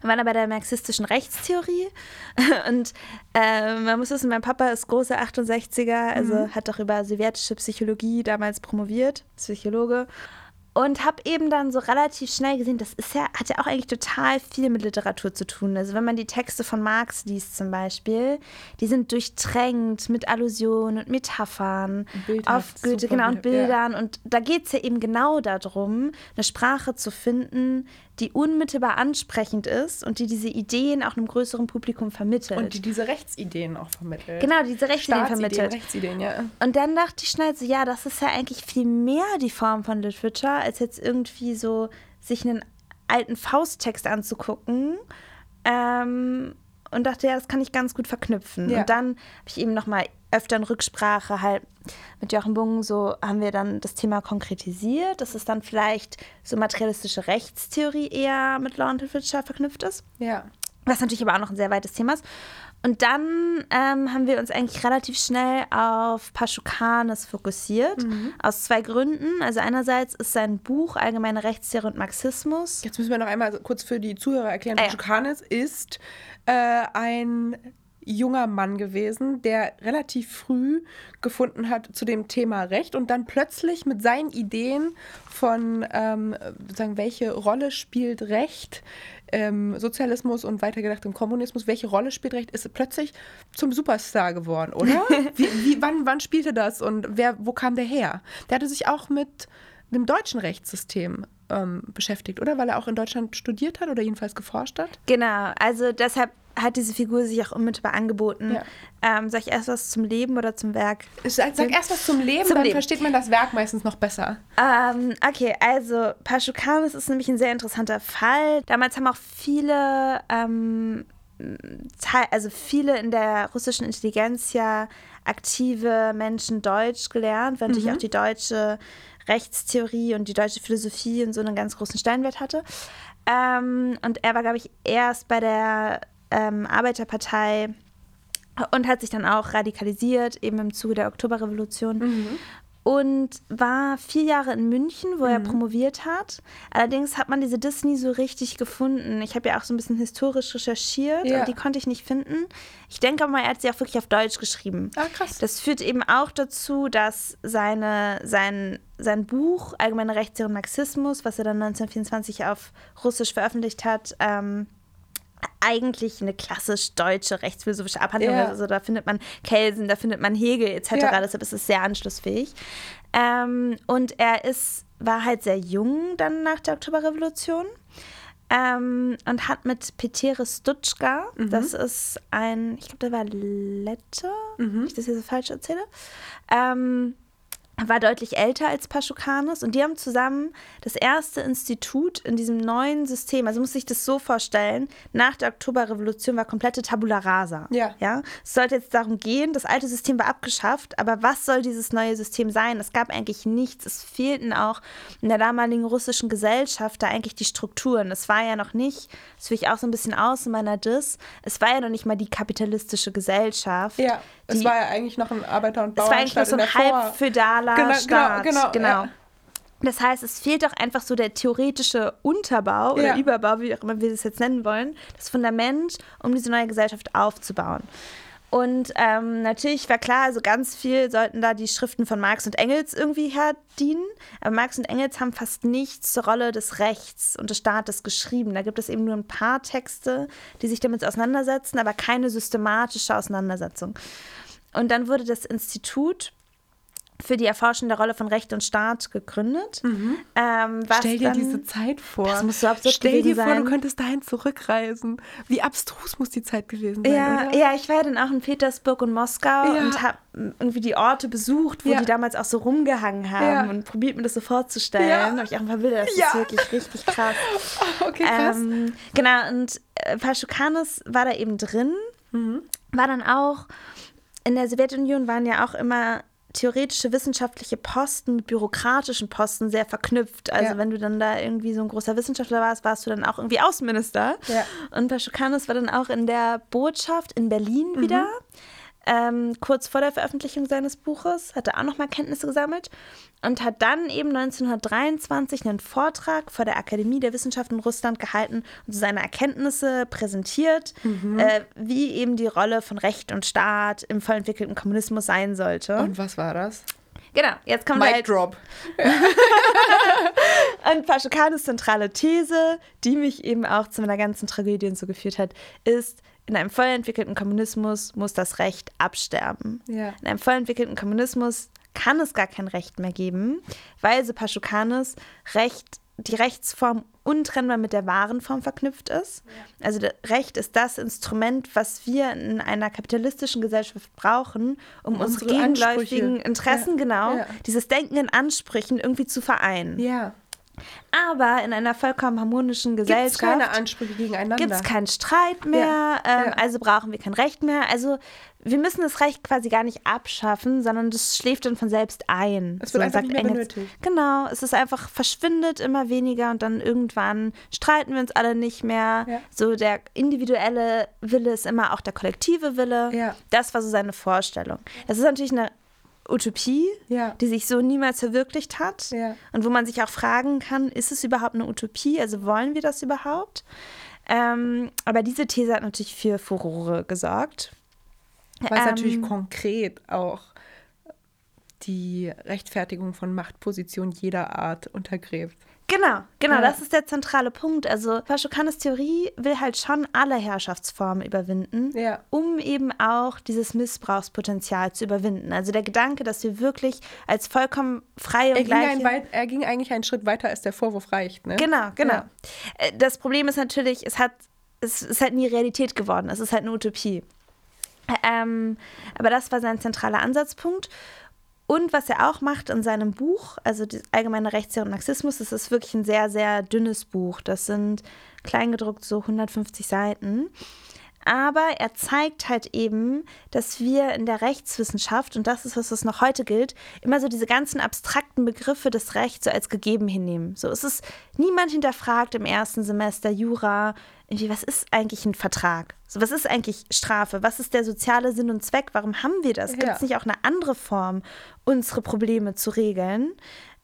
Wir waren aber bei der marxistischen Rechtstheorie und äh, man muss wissen, mein Papa ist großer 68er, also mhm. hat doch über sowjetische Psychologie damals promoviert, Psychologe und habe eben dann so relativ schnell gesehen, das ist ja, hat ja auch eigentlich total viel mit Literatur zu tun. Also wenn man die Texte von Marx liest zum Beispiel, die sind durchtränkt mit Allusionen und Metaphern auf Goethe, genau, und Bildern. Ja. Und da geht es ja eben genau darum, eine Sprache zu finden, die unmittelbar ansprechend ist und die diese Ideen auch einem größeren Publikum vermittelt.
Und die diese Rechtsideen auch vermittelt.
Genau, diese Rechtsideen vermittelt.
Rechtsideen, ja.
Und dann dachte ich schnell so, ja, das ist ja eigentlich viel mehr die Form von Literature, als jetzt irgendwie so sich einen alten Fausttext anzugucken. Ähm, und dachte, ja, das kann ich ganz gut verknüpfen. Ja. Und dann habe ich eben nochmal öfter in Rücksprache halt mit Jochen Bungen so haben wir dann das Thema konkretisiert, dass es dann vielleicht so materialistische Rechtstheorie eher mit Law and Literature verknüpft ist.
Ja.
Was natürlich aber auch noch ein sehr weites Thema ist. Und dann ähm, haben wir uns eigentlich relativ schnell auf Paschukanes fokussiert, mhm. aus zwei Gründen. Also einerseits ist sein Buch Allgemeine Rechtstheorie und Marxismus.
Jetzt müssen wir noch einmal kurz für die Zuhörer erklären. Ah, Paschukanes ja. ist äh, ein junger Mann gewesen, der relativ früh gefunden hat zu dem Thema Recht und dann plötzlich mit seinen Ideen von, ähm, sagen, welche Rolle spielt Recht, ähm, Sozialismus und weitergedacht im Kommunismus, welche Rolle spielt Recht, ist plötzlich zum Superstar geworden, oder? wie, wie, wann, wann spielte das und wer, wo kam der her? Der hatte sich auch mit dem deutschen Rechtssystem ähm, beschäftigt, oder? Weil er auch in Deutschland studiert hat oder jedenfalls geforscht hat?
Genau, also deshalb hat diese Figur sich auch unmittelbar angeboten. Ja. Ähm, sag ich erst was zum Leben oder zum Werk?
Sag, sag erst was zum Leben, zum dann Leben. versteht man das Werk meistens noch besser.
Ähm, okay, also Paschukanis ist nämlich ein sehr interessanter Fall. Damals haben auch viele, ähm, also viele in der russischen Intelligenz ja aktive Menschen Deutsch gelernt, weil natürlich mhm. auch die deutsche Rechtstheorie und die deutsche Philosophie und so einen ganz großen Steinwert hatte. Ähm, und er war, glaube ich, erst bei der ähm, Arbeiterpartei und hat sich dann auch radikalisiert, eben im Zuge der Oktoberrevolution.
Mhm.
Und war vier Jahre in München, wo er promoviert hat. Allerdings hat man diese Diss nie so richtig gefunden. Ich habe ja auch so ein bisschen historisch recherchiert,
Ja.
aber die konnte ich nicht finden. Ich denke aber mal, er hat sie auch wirklich auf Deutsch geschrieben.
Ah, krass.
Das führt eben auch dazu, dass seine, sein, sein Buch Allgemeine Rechtslehre und Marxismus, was er dann 1924 auf Russisch veröffentlicht hat, ähm, eigentlich eine klassisch deutsche rechtsphilosophische Abhandlung
Ja.
Also da findet man Kelsen, da findet man Hegel etc.
Ja.
Deshalb ist es sehr anschlussfähig. Ähm, und er ist, war halt sehr jung dann nach der Oktoberrevolution. Ähm, und hat mit Petere Stutschka,
Mhm.
das ist ein, ich glaube, der war Lette, wenn ich das hier so falsch erzähle, ähm, war deutlich älter als Paschukanis und die haben zusammen das erste Institut in diesem neuen System, also muss sich das so vorstellen, nach der Oktoberrevolution war komplette Tabula rasa.
Ja.
ja. Es sollte jetzt darum gehen, das alte System war abgeschafft, aber was soll dieses neue System sein? Es gab eigentlich nichts. Es fehlten auch in der damaligen russischen Gesellschaft da eigentlich die Strukturen. Es war ja noch nicht, das führe ich auch so ein bisschen aus in meiner Diss, es war ja noch nicht mal die kapitalistische Gesellschaft.
Ja, es war ja eigentlich noch ein Arbeiter- und
es war eigentlich
Bauernstaat
so
in
ein halb
Genau, genau,
Staat.
genau,
genau.
ja.
Das heißt, es fehlt doch einfach so der theoretische Unterbau oder
Ja.
Überbau, wie auch immer wir das jetzt nennen wollen, das Fundament, um diese neue Gesellschaft aufzubauen. Und ähm, natürlich war klar, also ganz viel sollten da die Schriften von Marx und Engels irgendwie herdienen. Aber Marx und Engels haben fast nichts zur Rolle des Rechts und des Staates geschrieben. Da gibt es eben nur ein paar Texte, die sich damit auseinandersetzen, aber keine systematische Auseinandersetzung. Und dann wurde das Institut für die Erforschung der Rolle von Recht und Staat gegründet. Ähm, was
Mhm. Stell dir
dann,
diese Zeit vor.
Das muss so absurd
Stell dir vor,
sein.
du könntest dahin zurückreisen. Wie abstrus muss die Zeit gewesen sein,
Ja,
oder?
ja, ich war ja dann auch in Petersburg und Moskau
Ja.
und habe irgendwie die Orte besucht, wo
Ja.
die damals auch so rumgehangen haben und probiert mir das so vorzustellen.
Ja.
Da habe ich auch ein paar Bilder, das ist wirklich richtig krass.
Okay, krass.
Ähm, genau, und äh, Paschukanis war da eben drin,
Mhm.
war dann auch, in der Sowjetunion waren ja auch immer theoretische wissenschaftliche Posten mit bürokratischen Posten sehr verknüpft. Also
Ja.
wenn du dann da irgendwie so ein großer Wissenschaftler warst, warst du dann auch irgendwie Außenminister.
Ja.
Und Paschukanis war dann auch in der Botschaft in Berlin
Mhm.
wieder. Ähm, kurz vor der Veröffentlichung seines Buches, hat er auch nochmal Kenntnisse gesammelt und hat dann eben 1923 einen Vortrag vor der Akademie der Wissenschaften in Russland gehalten und seine Erkenntnisse präsentiert,
Mhm.
äh, wie eben die Rolle von Recht und Staat im voll entwickelten Kommunismus sein sollte.
Und was war das?
genau, jetzt kommt
Mic
halt
Drop.
und Paschukanis zentrale These, die mich eben auch zu meiner ganzen Tragödie und so geführt hat, ist, in einem voll entwickelten Kommunismus muss das Recht absterben.
Ja.
In einem voll entwickelten Kommunismus kann es gar kein Recht mehr geben, weil so Paschukanis Recht, die Rechtsform untrennbar mit der wahren Form verknüpft ist. Also der Recht ist das Instrument, was wir in einer kapitalistischen Gesellschaft brauchen, um,
Um
unsere
unsere
gegenläufigen
Ansprüche.
Interessen,
Ja.
genau,
Ja.
dieses Denken in Ansprüchen irgendwie zu vereinen.
Ja.
Aber in einer vollkommen harmonischen
Gibt es
Gesellschaft
keine Ansprüche gegeneinander?
gibt es keinen Streit mehr,
Ja,
ähm,
ja.
also brauchen wir kein Recht mehr. Also wir müssen das Recht quasi gar nicht abschaffen, sondern das schläft dann von selbst ein.
Es wird einfach nicht mehr benötigt.
Genau, es ist einfach verschwindet immer weniger und dann irgendwann streiten wir uns alle nicht mehr.
Ja.
So der individuelle Wille ist immer auch der kollektive Wille. Das war so seine Vorstellung. Das ist natürlich eine Utopie,
Ja.
die sich so niemals verwirklicht hat.
Ja.
Und wo man sich auch fragen kann, ist es überhaupt eine Utopie? Also wollen wir das überhaupt? Ähm, aber diese These hat natürlich für Furore gesorgt.
Was natürlich
Ähm,
konkret auch die Rechtfertigung von Machtpositionen jeder Art untergräbt.
Genau, genau,
Ja.
das ist der zentrale Punkt. Also Paschukanes Theorie will halt schon alle Herrschaftsformen überwinden,
Ja.
um eben auch dieses Missbrauchspotenzial zu überwinden. Also der Gedanke, dass wir wirklich als vollkommen freie
Er
und
ging, ein
gleiche...
er ging eigentlich einen Schritt weiter, als der Vorwurf reicht. Ne?
Genau, genau.
Ja.
Äh, Das Problem ist natürlich, es hat, es ist halt nie Realität geworden. Es ist halt eine Utopie. Ähm, aber das war sein zentraler Ansatzpunkt. Und was er auch macht in seinem Buch, also die allgemeine Rechtslehre und Marxismus, das ist wirklich ein sehr, sehr dünnes Buch. Das sind kleingedruckt so 150 Seiten. Aber er zeigt halt eben, dass wir in der Rechtswissenschaft, und das ist was, was noch heute gilt, immer so diese ganzen abstrakten Begriffe des Rechts so als gegeben hinnehmen. So ist es niemand hinterfragt im ersten Semester Jura, irgendwie, was ist eigentlich ein Vertrag? So, was ist eigentlich Strafe? Was ist der soziale Sinn und Zweck? Warum haben wir das? Gibt es nicht auch eine andere Form, unsere Probleme zu regeln?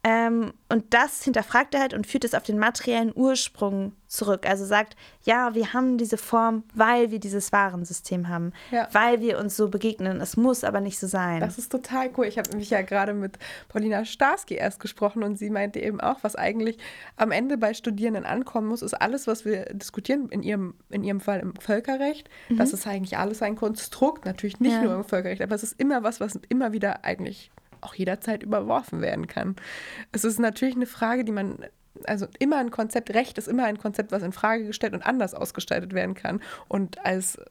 Ähm, und das hinterfragt er halt und führt es auf den materiellen Ursprung zurück. Also sagt, ja, wir haben diese Form, weil wir dieses Warensystem haben,
Ja.
weil wir uns so begegnen. Es muss aber nicht so sein.
Das ist total cool. Ich habe mich ja gerade mit Paulina Starski erst gesprochen und sie meinte eben auch, was eigentlich am Ende bei Studierenden ankommen muss, ist alles, was wir diskutieren, in ihrem, in ihrem Fall im Völkerrecht. Das ist eigentlich alles ein Konstrukt, natürlich nicht
Ja.
nur im Völkerrecht, aber es ist immer was, was immer wieder eigentlich auch jederzeit überworfen werden kann. Es ist natürlich eine Frage, die man also immer ein Konzept, Recht ist immer ein Konzept, was in Frage gestellt und anders ausgestaltet werden kann. Und als, äh,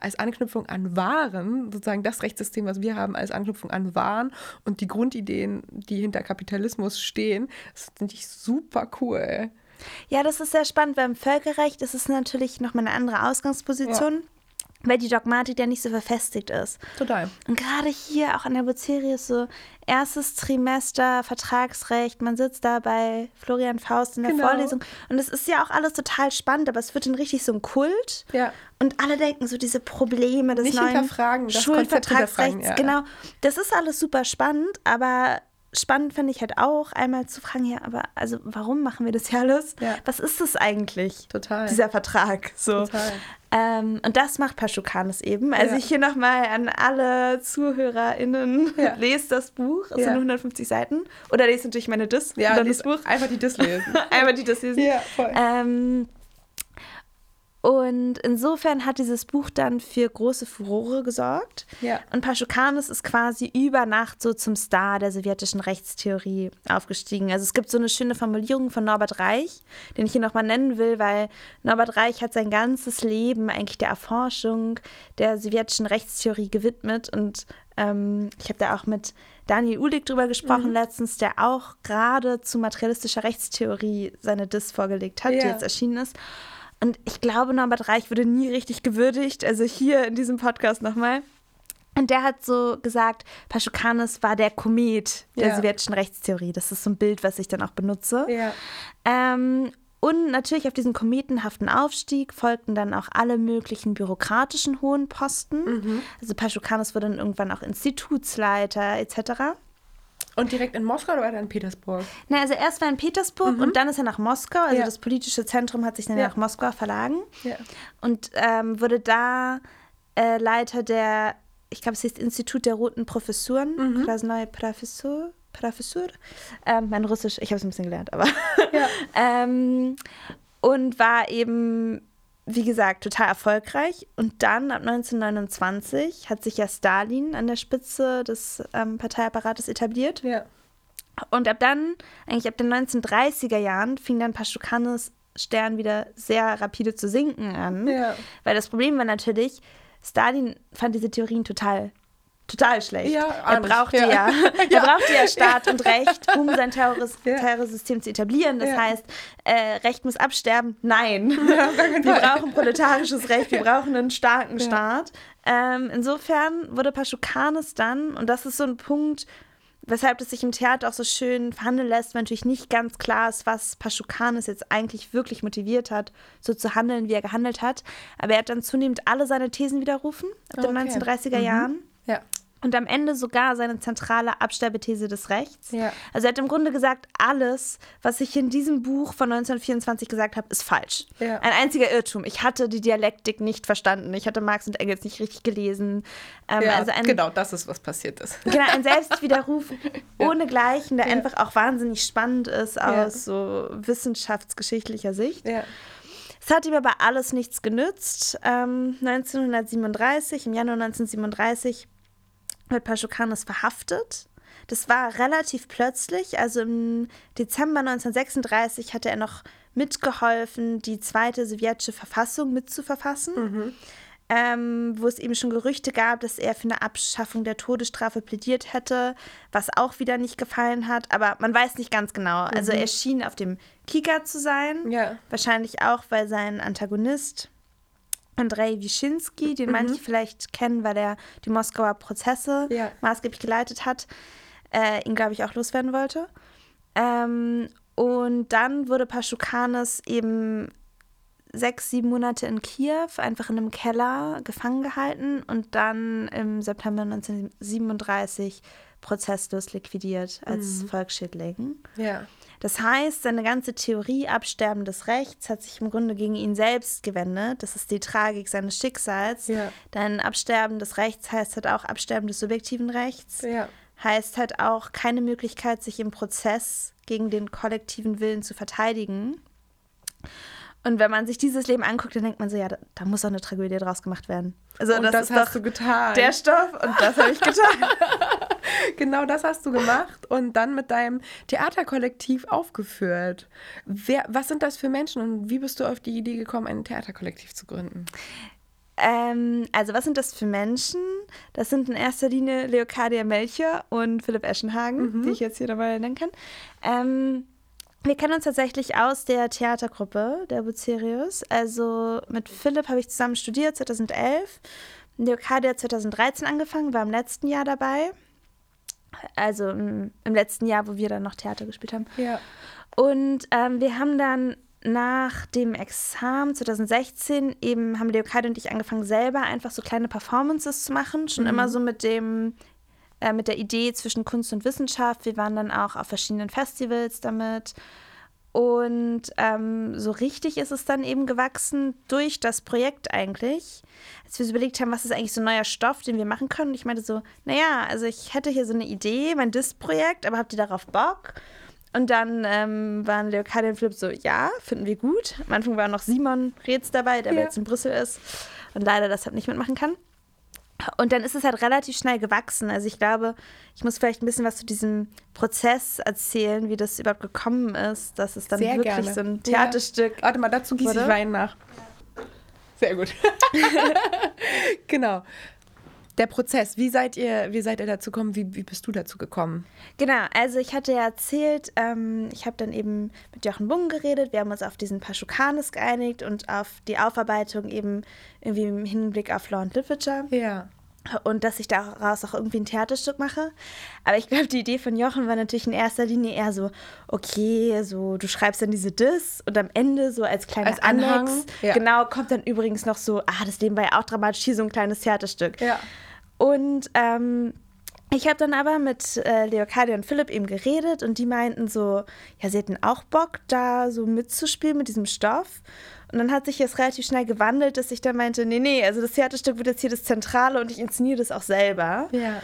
als Anknüpfung an Waren, sozusagen das Rechtssystem, was wir haben, als Anknüpfung an Waren und die Grundideen, die hinter Kapitalismus stehen, das finde ich super cool.
Ja, das ist sehr spannend. Beim Völkerrecht ist es natürlich nochmal eine andere Ausgangsposition, weil die Dogmatik ja nicht so verfestigt ist.
Total.
Und gerade hier auch an der Bucerius so erstes Trimester Vertragsrecht, man sitzt da bei Florian Faust in der
Genau.
Vorlesung und es ist ja auch alles total spannend, aber es wird dann richtig so ein Kult.
Ja.
Und alle denken so diese Probleme des
Nicht
neuen
hinterfragen, das ja.
Genau, das ist alles super spannend, aber spannend finde ich halt auch, einmal zu fragen, ja, aber also warum machen wir das hier alles?
Ja.
Was ist das eigentlich?
Total.
Dieser Vertrag. So.
Total.
Ähm, und das macht Paschukanis eben. Also
Ja.
ich hier nochmal an alle ZuhörerInnen,
Ja.
lest das Buch, es
Ja.
sind 150 Seiten. Oder lest natürlich meine Dis,
Ja,
und dann das Buch.
einfach die Dis lesen.
Einmal die Dis lesen.
Ja, voll.
Ähm, und insofern hat dieses Buch dann für große Furore gesorgt.
Ja.
Und Paschukanis ist quasi über Nacht so zum Star der sowjetischen Rechtstheorie aufgestiegen. Also es gibt so eine schöne Formulierung von Norbert Reich, den ich hier nochmal nennen will, weil Norbert Reich hat sein ganzes Leben eigentlich der Erforschung der sowjetischen Rechtstheorie gewidmet. Und ähm, ich habe da auch mit Daniel Uhlig drüber gesprochen letztens, der auch gerade zu materialistischer Rechtstheorie seine Diss vorgelegt hat, die
Ja.
jetzt erschienen ist. Und ich glaube, Norbert Reich wurde nie richtig gewürdigt. Also hier in diesem Podcast nochmal. Und der hat so gesagt, Paschukanis war der Komet der
Ja.
sowjetischen Rechtstheorie. Das ist so ein Bild, was ich dann auch benutze.
Ja.
Ähm, und natürlich auf diesen kometenhaften Aufstieg folgten dann auch alle möglichen bürokratischen hohen Posten.
Mhm.
Also Paschukanis wurde dann irgendwann auch Institutsleiter etc.
Und direkt in Moskau oder war er in Petersburg?
Na, also erst war er in Petersburg und dann ist er nach Moskau. Also
Mhm. Ja.
das politische Zentrum hat sich dann
Ja.
nach Moskau verlagen.
Ja.
und ähm, wurde da äh, Leiter der, ich glaube, es hieß Institut der Roten Professuren,
Mhm.
Krasnoye Professur, Professur. Ähm, mein Russisch, ich habe es ein bisschen gelernt, aber. Ähm, und war eben, wie gesagt, total erfolgreich. Und dann ab 1929 hat sich ja Stalin an der Spitze des ähm, Parteiapparates etabliert.
Ja.
Und ab dann, eigentlich ab den 1930er Jahren, fing dann Paschukanis Stern wieder sehr rapide zu sinken an.
Ja.
Weil das Problem war natürlich, Stalin fand diese Theorien total, total schlecht.
Ja,
er brauchte
ja.
ja, er brauchte ja Staat und Recht, um sein Terroris
Ja.
Terrorsystem zu etablieren. Das heißt, äh, Recht muss absterben. Nein. wir brauchen proletarisches Recht, wir brauchen einen starken. Staat. Ähm, insofern wurde Paschukanis dann, und das ist so ein Punkt, weshalb es sich im Theater auch so schön verhandeln lässt, weil natürlich nicht ganz klar ist, was Paschukanis jetzt eigentlich wirklich motiviert hat, so zu handeln, wie er gehandelt hat. Aber er hat dann zunehmend alle seine Thesen widerrufen ab den
Okay.
1930er Jahren.
Ja.
Und am Ende sogar seine zentrale Absterbethese des Rechts.
Ja.
Also er hat im Grunde gesagt, alles, was ich in diesem Buch von 1924 gesagt habe, ist falsch.
Ja.
Ein einziger Irrtum. Ich hatte die Dialektik nicht verstanden. Ich hatte Marx und Engels nicht richtig gelesen. Ähm,
ja
also ein,
genau, das ist, was passiert ist.
Genau, ein Selbstwiderruf ohne Gleichen, der einfach auch wahnsinnig spannend ist aus so wissenschaftsgeschichtlicher Sicht.
Ja.
Es hat ihm aber alles nichts genützt. Ähm, 1937, im Januar 1937, wird Paschukanis verhaftet. Das war relativ plötzlich, also im Dezember 1936 hatte er noch mitgeholfen, die zweite sowjetische Verfassung mitzuverfassen, ähm, wo es eben schon Gerüchte gab, dass er für eine Abschaffung der Todesstrafe plädiert hätte, was auch wieder nicht gefallen hat. Aber man weiß nicht ganz genau. Also er schien auf dem Kika zu sein.
Ja.
Wahrscheinlich auch, weil sein Antagonist Andrei Wyszynski, den
Mhm.
manche vielleicht kennen, weil er die Moskauer Prozesse
Ja.
maßgeblich geleitet hat, äh, ihn, glaube ich, auch loswerden wollte. Ähm, und dann wurde Paschukanis eben sechs, sieben Monate in Kiew, einfach in einem Keller gefangen gehalten und dann im September 1937 prozesslos liquidiert als Volksschädling.
Ja.
Das heißt, seine ganze Theorie Absterben des Rechts hat sich im Grunde gegen ihn selbst gewendet. Das ist die Tragik seines Schicksals.
Ja.
Denn Absterben des Rechts heißt halt auch Absterben des subjektiven Rechts.
Ja.
Heißt halt auch keine Möglichkeit, sich im Prozess gegen den kollektiven Willen zu verteidigen. Und wenn man sich dieses Leben anguckt, dann denkt man so, ja, da, da muss doch eine Tragödie draus gemacht werden. Also
Und
das,
das, hast du getan.
der Stoff und das habe ich getan.
Genau das hast du gemacht und dann mit deinem Theaterkollektiv aufgeführt. Wer, was sind das für Menschen und wie bist du auf die Idee gekommen, ein Theaterkollektiv zu gründen?
Ähm, also was sind das für Menschen? Das sind in erster Linie Leocadia Melchior und Philipp Eschenhagen, die ich jetzt hier dabei nennen kann. Ähm, wir kennen uns tatsächlich aus der Theatergruppe der Bucerius. Also mit Philipp habe ich zusammen studiert 2011. Leocadia hat 2013 angefangen, war im letzten Jahr dabei. Also im, im letzten Jahr, wo wir dann noch Theater gespielt haben.
Ja.
Und ähm, wir haben dann nach dem Examen 2016 eben haben Leocadia und ich angefangen, selber einfach so kleine Performances zu machen. Schon immer so mit dem, äh, mit der Idee zwischen Kunst und Wissenschaft. Wir waren dann auch auf verschiedenen Festivals damit. Und ähm, so richtig ist es dann eben gewachsen durch das Projekt eigentlich. Als wir so überlegt haben, was ist eigentlich so ein neuer Stoff, den wir machen können. Und ich meinte so, naja, also ich hätte hier so eine Idee, mein Disk-Projekt, aber habt ihr darauf Bock? Und dann ähm, waren Leocadia und Philipp so, ja, finden wir gut. Am Anfang war noch Simon Reetz dabei, der
Ja.
jetzt in Brüssel ist und leider deshalb nicht mitmachen kann. Und dann ist es halt relativ schnell gewachsen. Also ich glaube, ich muss vielleicht ein bisschen was zu diesem Prozess erzählen, wie das überhaupt gekommen ist, dass es dann
Sehr
wirklich
gerne.
so ein Theaterstück.
Ja. Warte mal, dazu gieße ich? Wein nach. Sehr gut. genau. Der Prozess, wie seid ihr, wie seid ihr dazu gekommen? Wie, wie bist du dazu gekommen?
Genau, also ich hatte ja erzählt, ähm, ich habe dann eben mit Jochen Bung geredet, wir haben uns auf diesen Paschukanis geeinigt und auf die Aufarbeitung eben irgendwie im Hinblick auf Law and Literature.
Ja.
und dass ich daraus auch irgendwie ein Theaterstück mache. Aber ich glaube, die Idee von Jochen war natürlich in erster Linie eher so, okay, so du schreibst dann diese Diss und am Ende so als kleiner
Als Anhang,
Annex,
ja.
genau, kommt dann übrigens noch so, ah, das Leben war ja auch dramatisch, hier so ein kleines Theaterstück.
Ja.
Und ähm, ich habe dann aber mit äh, Leocadia und Philipp eben geredet und die meinten so, ja, sie hätten auch Bock, da so mitzuspielen mit diesem Stoff. Und dann hat sich das relativ schnell gewandelt, dass ich dann meinte, nee, nee, also das Theaterstück wird jetzt hier das Zentrale und ich inszeniere das auch selber.
Ja.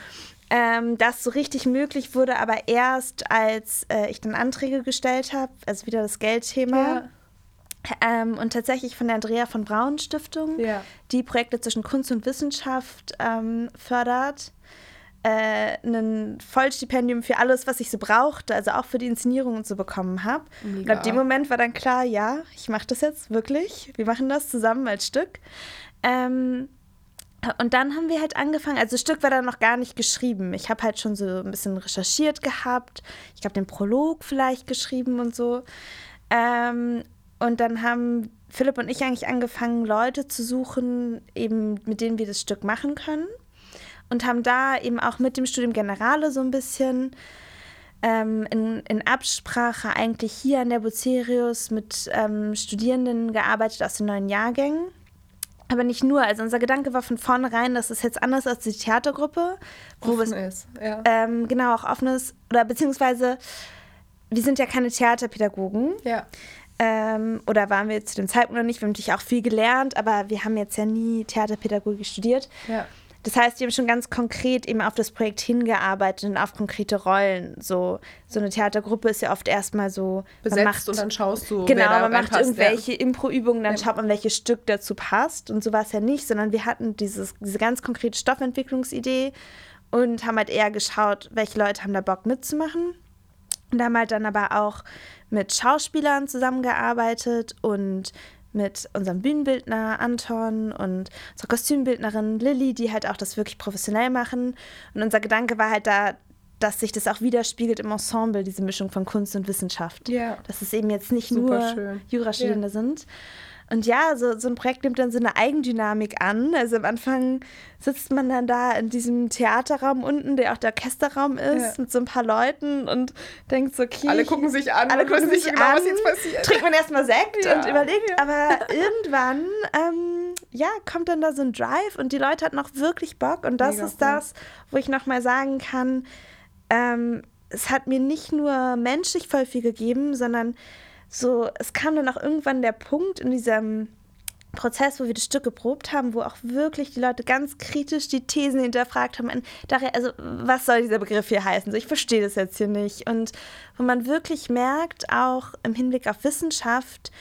Ähm, das so richtig möglich wurde aber erst, als äh, ich dann Anträge gestellt habe, also wieder das Geldthema.
Ja.
Ähm, und tatsächlich von der Andrea von Braun Stiftung,
Ja.
die Projekte zwischen Kunst und Wissenschaft ähm, fördert. Äh, ein Vollstipendium für alles, was ich so brauchte, also auch für die Inszenierung und so bekommen habe. Und ab dem Moment war dann klar, ja, ich mache das jetzt wirklich. Wir machen das zusammen als Stück. Ähm, und dann haben wir halt angefangen, also das Stück war dann noch gar nicht geschrieben. Ich habe halt schon so ein bisschen recherchiert gehabt. Ich glaube, den Prolog vielleicht geschrieben und so. Ähm, und dann haben Philipp und ich eigentlich angefangen, Leute zu suchen, eben mit denen wir das Stück machen können. Und haben da eben auch mit dem Studium Generale so ein bisschen ähm, in, in Absprache eigentlich hier an der Bucerius mit ähm, Studierenden gearbeitet aus den neuen Jahrgängen. Aber nicht nur. Also unser Gedanke war von vornherein, das ist jetzt anders als die Theatergruppe, wo
Offen
wir
ist. Ja.
ähm, genau auch offenes oder beziehungsweise wir sind ja keine Theaterpädagogen.
ja.
Ähm, oder waren wir zu dem Zeitpunkt noch nicht. Wir haben natürlich auch viel gelernt, aber wir haben jetzt ja nie Theaterpädagogik studiert.
Ja.
Das heißt, wir haben schon ganz konkret eben auf das Projekt hingearbeitet und auf konkrete Rollen. So, so eine Theatergruppe ist ja oft erstmal so
Besetzt
man macht,
und dann schaust du,
Genau, man macht
reinpasst,
irgendwelche Impro-Übungen, dann
Ja.
schaut man, welches Stück dazu passt. Und so war es ja nicht, sondern wir hatten dieses, diese ganz konkrete Stoffentwicklungsidee und haben halt eher geschaut, welche Leute haben da Bock mitzumachen. Und haben halt dann aber auch mit Schauspielern zusammengearbeitet und mit unserem Bühnenbildner Anton und unserer Kostümbildnerin Lilly, die halt auch das wirklich professionell machen. Und unser Gedanke war halt da, dass sich das auch widerspiegelt im Ensemble, diese Mischung von Kunst und Wissenschaft.
Ja.
Dass es eben jetzt nicht
Super
nur
schön.
Jurastudierende sind. Und ja, so, so ein Projekt nimmt dann so eine Eigendynamik an. Also am Anfang sitzt man dann da in diesem Theaterraum unten, der auch der Orchesterraum ist, ja. mit so ein paar Leuten und denkt so, okay.
Alle gucken sich an,
alle gucken sich genau, an, was
jetzt passiert.
Trinkt man erstmal Sekt ja, und überlegt, ja. aber irgendwann, ähm, ja, kommt dann da so ein Drive und die Leute hatten auch wirklich Bock und das Mega ist cool. das, wo ich nochmal sagen kann, ähm, es hat mir nicht nur menschlich voll viel gegeben, sondern so, es kam dann auch irgendwann der Punkt in diesem Prozess, wo wir das Stück geprobt haben, wo auch wirklich die Leute ganz kritisch die Thesen hinterfragt haben. also, was soll dieser Begriff hier heißen? So, ich verstehe das jetzt hier nicht. Und wo man wirklich merkt, auch im Hinblick auf Wissenschaft,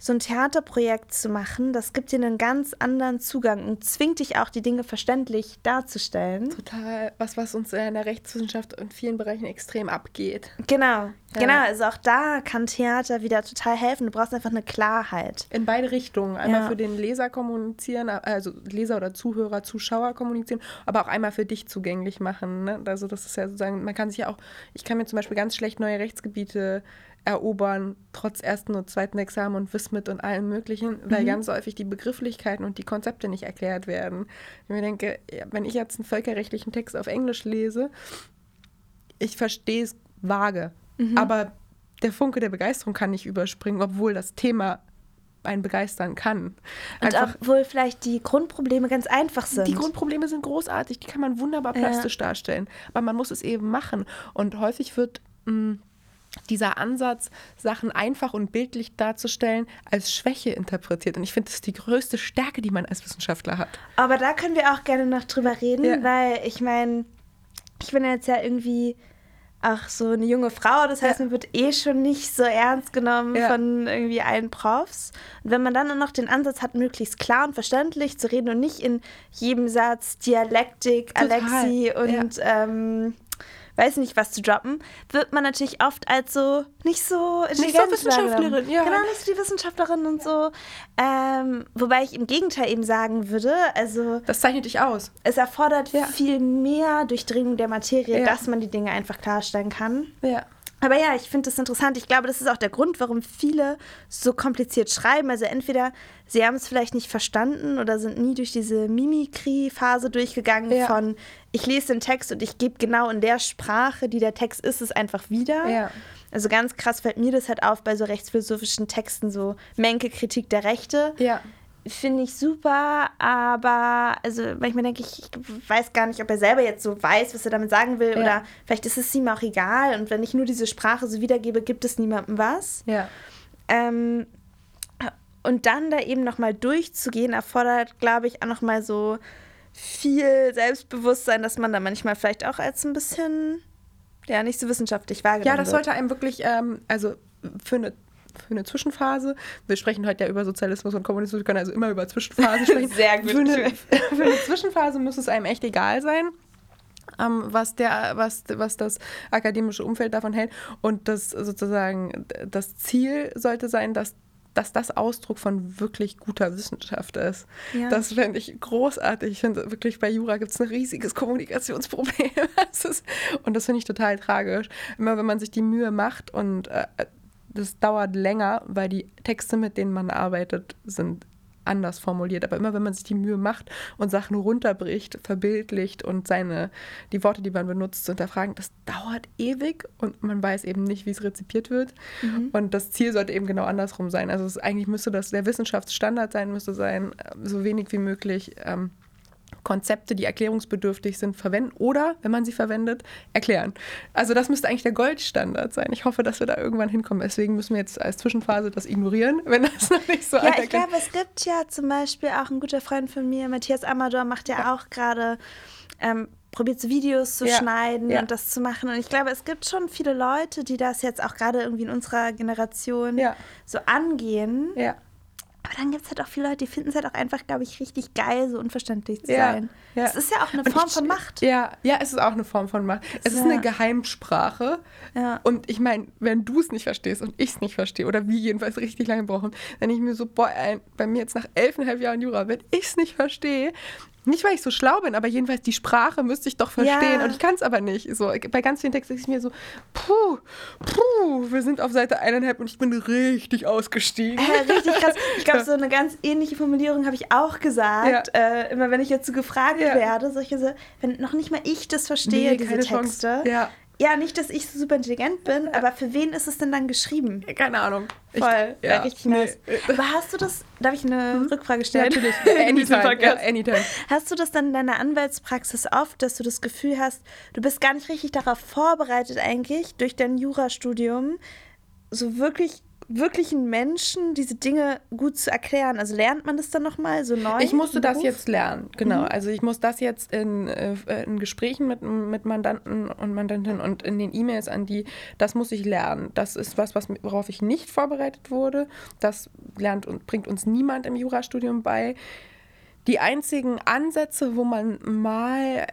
so ein Theaterprojekt zu machen, das gibt dir einen ganz anderen Zugang und zwingt dich auch, die Dinge verständlich darzustellen.
Total, was, was uns in der Rechtswissenschaft in vielen Bereichen extrem abgeht.
Genau, ja. genau. Also auch da kann Theater wieder total helfen. Du brauchst einfach eine Klarheit.
In beide Richtungen. Einmal ja. für den Leser kommunizieren, also Leser oder Zuhörer, Zuschauer kommunizieren, aber auch einmal für dich zugänglich machen. Ne? Also das ist ja sozusagen, man kann sich ja auch, ich kann mir zum Beispiel ganz schlecht neue Rechtsgebiete erobern, trotz ersten und zweiten Examen und Wismit und allem Möglichen, weil mhm. ganz häufig die Begrifflichkeiten und die Konzepte nicht erklärt werden. Ich mir denke, wenn ich jetzt einen völkerrechtlichen Text auf Englisch lese, ich verstehe es vage, mhm. aber der Funke der Begeisterung kann nicht überspringen, obwohl das Thema einen begeistern kann.
Einfach, und obwohl vielleicht die Grundprobleme ganz einfach sind.
Die Grundprobleme sind großartig, die kann man wunderbar plastisch ja. darstellen, aber man muss es eben machen. Und häufig wird mh, mm, dieser Ansatz, Sachen einfach und bildlich darzustellen, als Schwäche interpretiert. Und ich finde, das ist die größte Stärke, die man als Wissenschaftler hat.
Aber da können wir auch gerne noch drüber reden, ja. weil ich meine, ich bin jetzt ja irgendwie auch so eine junge Frau, das heißt, ja. mir wird eh schon nicht so ernst genommen ja. von irgendwie allen Profs. Und wenn man dann noch den Ansatz hat, möglichst klar und verständlich zu reden und nicht in jedem Satz Dialektik, Total. Alexi und ähm, weiß nicht, was zu droppen, wird man natürlich oft als so nicht so
nicht so Wissenschaftlerin,
ja. Genau, nicht so die Wissenschaftlerin und so. Ähm, wobei ich im Gegenteil eben sagen würde, also
das zeichnet dich aus.
Es erfordert ja. viel mehr Durchdringung der Materie, ja. dass man die Dinge einfach klarstellen kann.
Ja.
Aber ja, ich finde das interessant. Ich glaube, das ist auch der Grund, warum viele so kompliziert schreiben. Also entweder sie haben es vielleicht nicht verstanden oder sind nie durch diese Mimikry-Phase durchgegangen ja. von ich lese den Text und ich gebe genau in der Sprache, die der Text ist, es einfach wieder.
Ja.
Also ganz krass fällt mir das halt auf bei so rechtsphilosophischen Texten, so Menke Kritik der Rechte.
Ja
finde ich super, aber also manchmal denke ich, ich weiß gar nicht, ob er selber jetzt so weiß, was er damit sagen will, ja. oder vielleicht ist es ihm auch egal und wenn ich nur diese Sprache so wiedergebe, gibt es niemandem was.
Ja.
Ähm, und dann da eben nochmal durchzugehen, erfordert, glaube ich, auch nochmal so viel Selbstbewusstsein, dass man da manchmal vielleicht auch als ein bisschen, ja, nicht so wissenschaftlich wahrgenommen
Ja, das sollte einem wirklich, ähm, also für eine für eine Zwischenphase. Wir sprechen heute ja über Sozialismus und Kommunismus, wir können also immer über Zwischenphasen sprechen.
Sehr gut.
Für eine, für eine Zwischenphase muss es einem echt egal sein. Ähm, was, der, was, was das akademische Umfeld davon hält. Und das sozusagen das Ziel sollte sein, dass dass das Ausdruck von wirklich guter Wissenschaft ist. Ja. Das fände ich großartig. Ich finde wirklich, bei Jura gibt es ein riesiges Kommunikationsproblem. das ist, und das finde ich total tragisch. Immer wenn man sich die Mühe macht und äh, das dauert länger, weil die Texte, mit denen man arbeitet, sind anders formuliert. Aber immer wenn man sich die Mühe macht und Sachen runterbricht, verbildlicht und seine, die Worte, die man benutzt, zu hinterfragen, das dauert ewig und man weiß eben nicht, wie es rezipiert wird. Mhm. Und das Ziel sollte eben genau andersrum sein. Also es, eigentlich müsste das der Wissenschaftsstandard sein, müsste sein, so wenig wie möglich ähm, Konzepte, die erklärungsbedürftig sind, verwenden oder, wenn man sie verwendet, erklären. Also das müsste eigentlich der Goldstandard sein. Ich hoffe, dass wir da irgendwann hinkommen. Deswegen müssen wir jetzt als Zwischenphase das ignorieren, wenn das noch nicht so
Ja, ich glaube, es gibt ja zum Beispiel auch ein guter Freund von mir, Matthias Amador, macht ja, ja. auch gerade ähm, probiert so Videos zu ja, schneiden ja. und das zu machen. Und ich glaube, es gibt schon viele Leute, die das jetzt auch gerade irgendwie in unserer Generation ja. so angehen. Aber dann gibt es halt auch viele Leute, die finden es halt auch einfach, glaube ich, richtig geil, so unverständlich zu ja, sein. Ja. Das ist ja auch eine Form ich, von Macht.
Ja, ja, es ist auch eine Form von Macht. Es ja. ist eine Geheimsprache.
Ja.
Und ich meine, wenn du es nicht verstehst und ich es nicht verstehe oder wir jedenfalls richtig lange brauchen, dann ich mir so, boah, bei mir jetzt nach elfeinhalb Jahren Jura, wenn ich es nicht verstehe, nicht weil ich so schlau bin, aber jedenfalls die Sprache müsste ich doch verstehen
Ja.
und ich kann es aber nicht. So, bei ganz vielen Texten ist es mir so, puh, puh, wir sind auf Seite eineinhalb und ich bin richtig ausgestiegen.
Äh, richtig krass. Ich glaube, so eine ganz ähnliche Formulierung habe ich auch gesagt. Äh, immer wenn ich jetzt so gefragt
Ja.
werde, solche so, wenn noch nicht mal ich das verstehe, diese
keine
Texte.
Ja,
Ja, nicht, dass ich so super intelligent bin, aber für wen ist es denn dann geschrieben?
keine Ahnung. Ich-
Voll, ja,
ja,
richtig
nee.
nice. Aber hast du das, darf ich eine Rückfrage
Ja,
stellen?
natürlich. Anytime. Ja, anytime.
Hast du das dann in deiner Anwaltspraxis oft, dass du das Gefühl hast, du bist gar nicht richtig darauf vorbereitet eigentlich durch dein Jurastudium, so wirklich wirklichen Menschen diese Dinge gut zu erklären? Also lernt man das dann nochmal so neu?
Ich musste das jetzt lernen, genau. Also ich muss das jetzt in, äh, in Gesprächen mit, mit Mandanten und Mandantinnen und in den E-Mails an die, das muss ich lernen. Das ist was, was worauf ich nicht vorbereitet wurde. Das lernt und bringt uns niemand im Jurastudium bei. Die einzigen Ansätze, wo man mal, äh,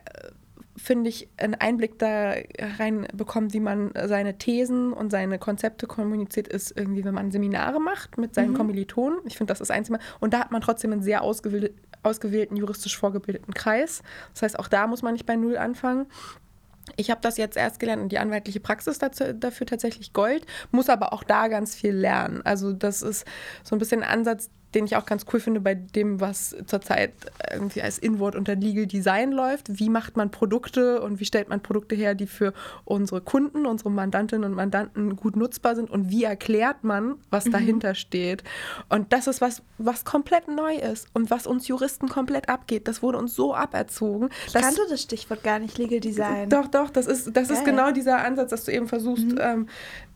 finde ich, einen Einblick da rein bekommt, wie man seine Thesen und seine Konzepte kommuniziert, ist irgendwie, wenn man Seminare macht mit seinen Kommilitonen. Ich finde, das ist das einzige. Und da hat man trotzdem einen sehr ausgewählt, ausgewählten, juristisch vorgebildeten Kreis. Das heißt, auch da muss man nicht bei Null anfangen. Ich habe das jetzt erst gelernt und die anwaltliche Praxis dazu, dafür tatsächlich Gold, muss aber auch da ganz viel lernen. Also das ist so ein bisschen ein Ansatz, den ich auch ganz cool finde bei dem, was zurzeit irgendwie als Inwort unter Legal Design läuft. Wie macht man Produkte und wie stellt man Produkte her, die für unsere Kunden, unsere Mandantinnen und Mandanten gut nutzbar sind und wie erklärt man, was dahinter steht. Und das ist was, was komplett neu ist und was uns Juristen komplett abgeht. Das wurde uns so aberzogen.
Ich
dass-
kannte das Stichwort gar nicht, Legal Design.
doch, doch, das ist, das ist genau dieser Ansatz, dass du eben versuchst, ähm,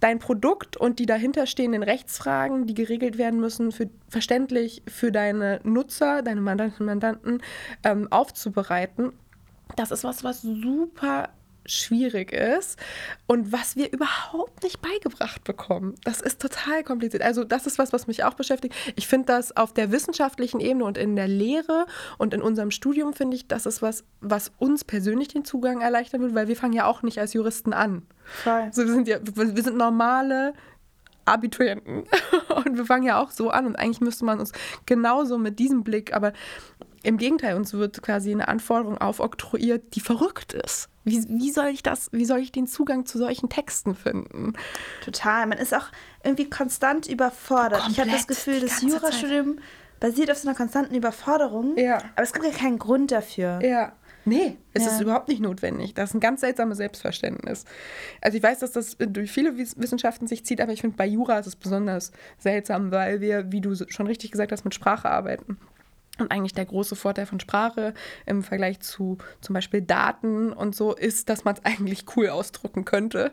dein Produkt und die dahinterstehenden Rechtsfragen, die geregelt werden müssen, für, verständlich für deine Nutzer, deine Mandanten und Mandanten ähm, aufzubereiten. Das ist was, was super schwierig ist und was wir überhaupt nicht beigebracht bekommen. Das ist total kompliziert. Also das ist was, was mich auch beschäftigt. Ich finde das auf der wissenschaftlichen Ebene und in der Lehre und in unserem Studium finde ich, das ist was, was uns persönlich den Zugang erleichtern würde, weil wir fangen ja auch nicht als Juristen an.
Voll.
Also wir sind ja, wir sind normale Abiturienten und wir fangen ja auch so an und eigentlich müsste man uns genauso mit diesem Blick, aber im Gegenteil, uns wird quasi eine Anforderung aufoktroyiert, die verrückt ist. Wie, wie soll ich das, wie soll ich den Zugang zu solchen Texten finden?
Total. Man ist auch irgendwie konstant überfordert. ich habe das
Komplett,
Gefühl, das Jurastudium basiert auf so einer konstanten Überforderung.
Ja.
Aber es gibt ja keinen Grund dafür.
Ja. Nee, es
Ja.
ist überhaupt nicht notwendig. Das ist ein ganz seltsames Selbstverständnis. Also ich weiß, dass das durch viele Wiss- Wissenschaften sich zieht, aber ich finde, bei Jura ist es besonders seltsam, weil wir, wie du schon richtig gesagt hast, mit Sprache arbeiten. Und eigentlich der große Vorteil von Sprache im Vergleich zu zum Beispiel Daten und so ist, dass man es eigentlich cool ausdrucken könnte.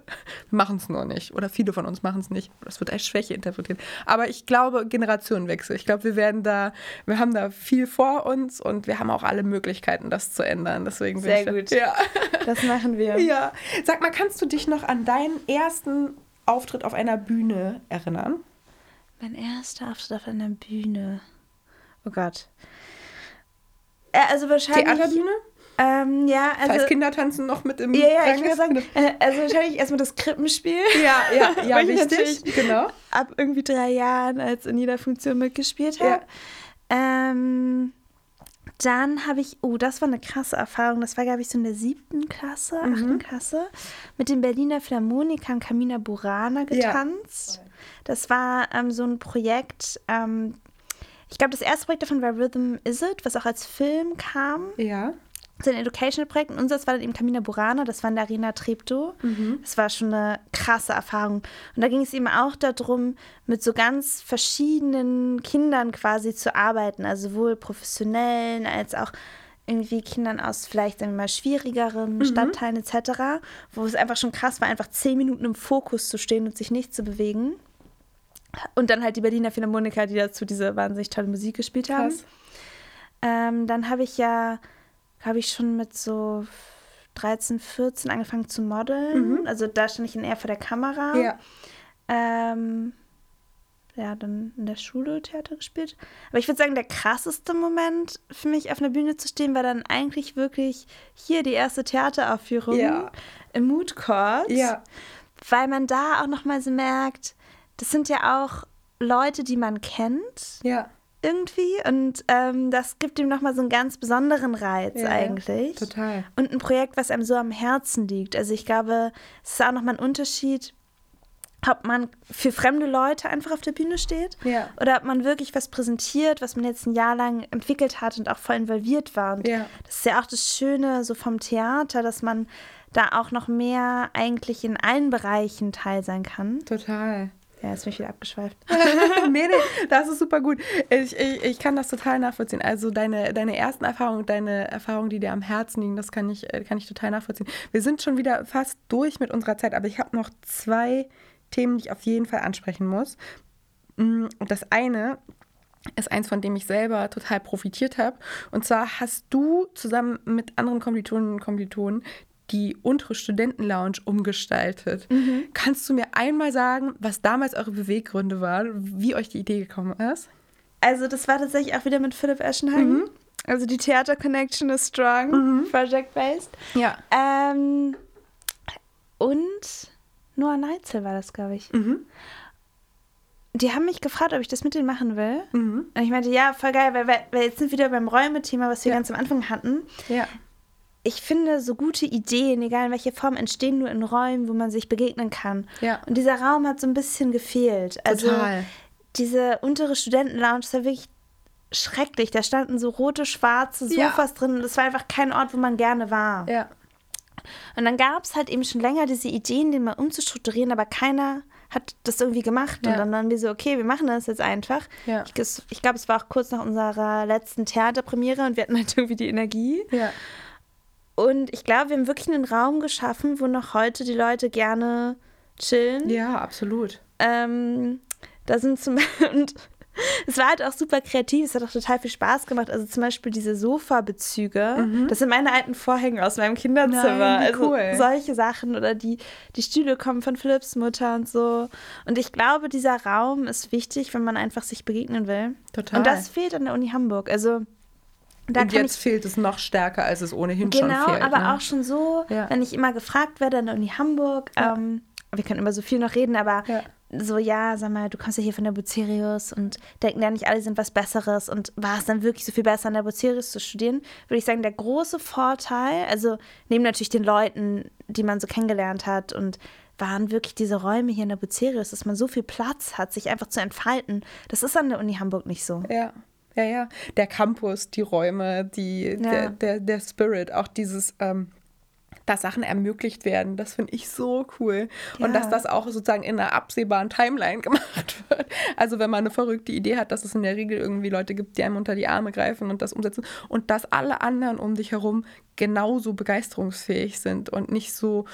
Machen es nur nicht. Oder viele von uns machen es nicht. Das wird als Schwäche interpretiert. Aber ich glaube, Generationenwechsel. Ich glaube, wir werden da, wir haben da viel vor uns und wir haben auch alle Möglichkeiten, das zu ändern. Deswegen bin
Sehr
ich da-
gut.
Ja.
Das machen wir.
ja. Sag mal, kannst du dich noch an deinen ersten Auftritt auf einer Bühne erinnern?
Mein erster Auftritt auf einer Bühne. Oh Gott. Äh, Also wahrscheinlich.
Theaterbühne?
Ähm, ja,
Also. Falls Kindertanzen noch mit im
ja, ja,
Rang
ich würde sagen, äh, also wahrscheinlich erstmal das Krippenspiel.
Ja, ja, ja,
natürlich
Genau.
Ab irgendwie drei Jahren als in jeder Funktion mitgespielt habe. Ähm, dann habe ich, oh, das war eine krasse Erfahrung. Das war, glaube ich, so in der siebten Klasse, achten Klasse. Mit den Berliner Philharmonikern Camina Burana getanzt. Das war ähm, so ein Projekt. Ähm, ich glaube, das erste Projekt davon war Rhythm Is It, was auch als Film kam.
Ja.
So ein Educational-Projekt. Und unseres war dann eben Camina Burana, das war in der Arena Treptow. Das war schon eine krasse Erfahrung. Und da ging es eben auch darum, mit so ganz verschiedenen Kindern quasi zu arbeiten. Also sowohl professionellen als auch irgendwie Kindern aus vielleicht sagen wir mal schwierigeren Stadtteilen etc., wo es einfach schon krass war, einfach zehn Minuten im Fokus zu stehen und sich nicht zu bewegen. Und dann halt die Berliner Philharmoniker, die dazu diese wahnsinnig tolle Musik gespielt haben. Ähm, dann habe ich ja, habe ich schon mit so 13, 14 angefangen zu modeln. Also da stand ich dann eher vor der Kamera.
Ja.
Ähm, ja, dann in der Schule Theater gespielt. Aber ich würde sagen, der krasseste Moment für mich auf einer Bühne zu stehen, war dann eigentlich wirklich hier die erste Theateraufführung
Ja.
im Mood Court.
Ja.
Weil man da auch nochmal so merkt, das sind ja auch Leute, die man kennt
Ja.
irgendwie und ähm, das gibt ihm nochmal so einen ganz besonderen Reiz
Ja,
eigentlich.
total.
Und ein Projekt, was einem so am Herzen liegt. Also ich glaube, es ist auch nochmal ein Unterschied, ob man für fremde Leute einfach auf der Bühne steht
Ja.
oder ob man wirklich was präsentiert, was man jetzt ein Jahr lang entwickelt hat und auch voll involviert war. Und
Ja.
das ist ja auch das Schöne so vom Theater, dass man da auch noch mehr eigentlich in allen Bereichen teil sein kann.
Total.
Ja, jetzt bin ich wieder abgeschweift.
nee, nee, das ist super gut. Ich, ich, ich kann das total nachvollziehen. Also deine, deine ersten Erfahrungen, deine Erfahrungen, die dir am Herzen liegen, das kann ich, äh, kann ich total nachvollziehen. Wir sind schon wieder fast durch mit unserer Zeit, aber ich habe noch zwei Themen, die ich auf jeden Fall ansprechen muss. Mm, Und das eine ist eins, von dem ich selber total profitiert habe. Und zwar hast du zusammen mit anderen Kommilitonen und Kommilitonen die untere Studentenlounge umgestaltet. Kannst du mir einmal sagen, was damals eure Beweggründe waren, wie euch die Idee gekommen ist?
Also das war tatsächlich auch wieder mit Philipp Eschenhagen. Also die Theater Connection ist strong, project-based.
Ja.
Ähm, und Noah Neitzel war das, glaube ich. Die haben mich gefragt, ob ich das mit denen machen will. Und ich meinte, ja, voll geil, weil, weil, weil jetzt sind wir wieder beim Räumethema, was wir
Ja.
ganz am Anfang hatten.
Ja.
Ich finde, so gute Ideen, egal in welcher Form, entstehen nur in Räumen, wo man sich begegnen kann.
Ja.
Und dieser Raum hat so ein bisschen gefehlt. Also
Total.
diese untere Studentenlounge, das war wirklich schrecklich. Da standen so rote, schwarze
Ja.
Sofas drin und es war einfach kein Ort, wo man gerne war.
Ja.
Und dann gab es halt eben schon länger diese Ideen, den mal umzustrukturieren, aber keiner hat das irgendwie gemacht.
Ja.
Und dann waren wir so, okay, wir machen das jetzt einfach.
Ja.
Ich, ich glaube, es war auch kurz nach unserer letzten Theaterpremiere und wir hatten halt irgendwie die Energie.
Ja.
Und ich glaube, wir haben wirklich einen Raum geschaffen, wo noch heute die Leute gerne chillen.
Ja, absolut.
Ähm, da sind zum und es war halt auch super kreativ, es hat auch total viel Spaß gemacht. Also zum Beispiel diese Sofa-Bezüge, das sind meine alten Vorhänge aus meinem Kinderzimmer.
Mhm. Nein,
also
cool.
solche Sachen oder die, die Stühle kommen von Philipps Mutter und so. Und ich glaube, dieser Raum ist wichtig, wenn man einfach sich begegnen will.
Total.
Und das fehlt an der Uni Hamburg. Also da
Und jetzt
ich
fehlt es noch stärker, als es ohnehin schon
Genau,
fehlt.
aber
ne?
auch schon so,
Ja.
wenn ich immer gefragt werde an der Uni Hamburg, ähm, wir können über so viel noch reden, aber
Ja.
so, ja, sag mal, du kommst ja hier von der Bucerius und denken ja nicht alle sind was Besseres und war es dann wirklich so viel besser an der Bucerius zu studieren, würde ich sagen, der große Vorteil, also neben natürlich den Leuten, die man so kennengelernt hat und waren wirklich diese Räume hier in der Bucerius, dass man so viel Platz hat, sich einfach zu entfalten. Das ist an der Uni Hamburg nicht so.
Ja, ja, ja. Der Campus, die Räume, die, der,
Ja.
der, der Spirit, auch dieses, ähm, dass Sachen ermöglicht werden, das finde ich so cool. Und
Ja.
dass das auch sozusagen in einer absehbaren Timeline gemacht wird. Also wenn man eine verrückte Idee hat, dass es in der Regel irgendwie Leute gibt, die einem unter die Arme greifen und das umsetzen und dass alle anderen um dich herum genauso begeisterungsfähig sind und nicht so,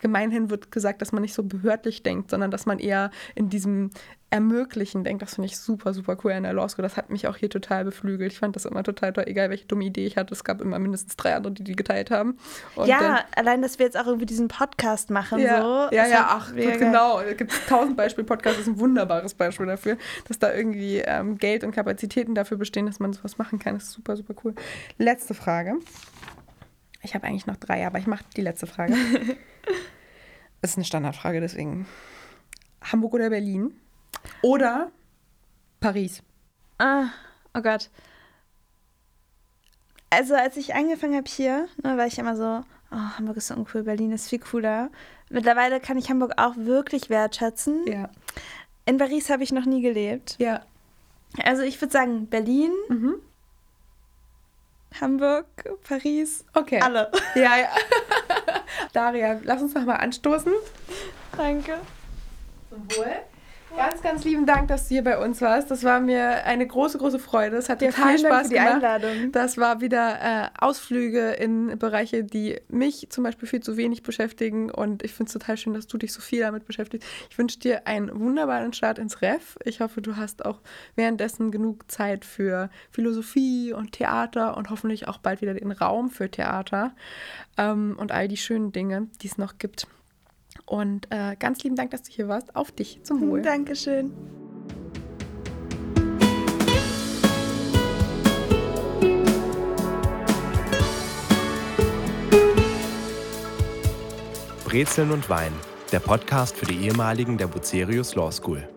gemeinhin wird gesagt, dass man nicht so behördlich denkt, sondern dass man eher in diesem Ermöglichen denkt. Das finde ich super, super cool in der Law School. Das hat mich auch hier total beflügelt. Ich fand das immer total toll, egal welche dumme Idee ich hatte. Es gab immer mindestens drei andere, die die geteilt haben. Und
ja,
dann-
allein, dass wir jetzt auch irgendwie diesen Podcast machen,
ja,
so.
ja, ja, ach, genau. Es gibt tausend Beispiele. Podcast ist ein wunderbares Beispiel dafür, dass da irgendwie ähm, Geld und Kapazitäten dafür bestehen, dass man sowas machen kann. Das ist super, super cool. Letzte Frage. Ich habe eigentlich noch drei, aber ich mache die letzte Frage. das ist eine Standardfrage, deswegen. Hamburg oder Berlin? Oder Paris?
Ah, oh Gott. Also, als ich angefangen habe hier, ne, war ich immer so, oh, Hamburg ist so uncool, Berlin ist viel cooler. Mittlerweile kann ich Hamburg auch wirklich wertschätzen.
Ja.
In Paris habe ich noch nie gelebt.
Ja.
Also, ich würde sagen, Berlin,
Mhm.
Hamburg, Paris,
Okay.
alle.
Ja, ja. Daria, lass uns noch mal anstoßen.
Danke.
Zum Wohl. Ganz, ganz lieben Dank, dass du hier bei uns warst. Das war mir eine große, große Freude. Es hat
Ja,
total
vielen Dank
Spaß
für die
gemacht.
Einladung.
Das war wieder äh, Ausflüge in Bereiche, die mich zum Beispiel viel zu wenig beschäftigen. Und ich finde es total schön, dass du dich so viel damit beschäftigst. Ich wünsche dir einen wunderbaren Start ins Ref. Ich hoffe, du hast auch währenddessen genug Zeit für Philosophie und Theater und hoffentlich auch bald wieder den Raum für Theater ähm, und all die schönen Dinge, die es noch gibt. Und äh, ganz lieben Dank, dass du hier warst. Auf dich. Zum Wohl.
Dankeschön.
Brezeln und Wein, der Podcast für die ehemaligen der Bucerius Law School.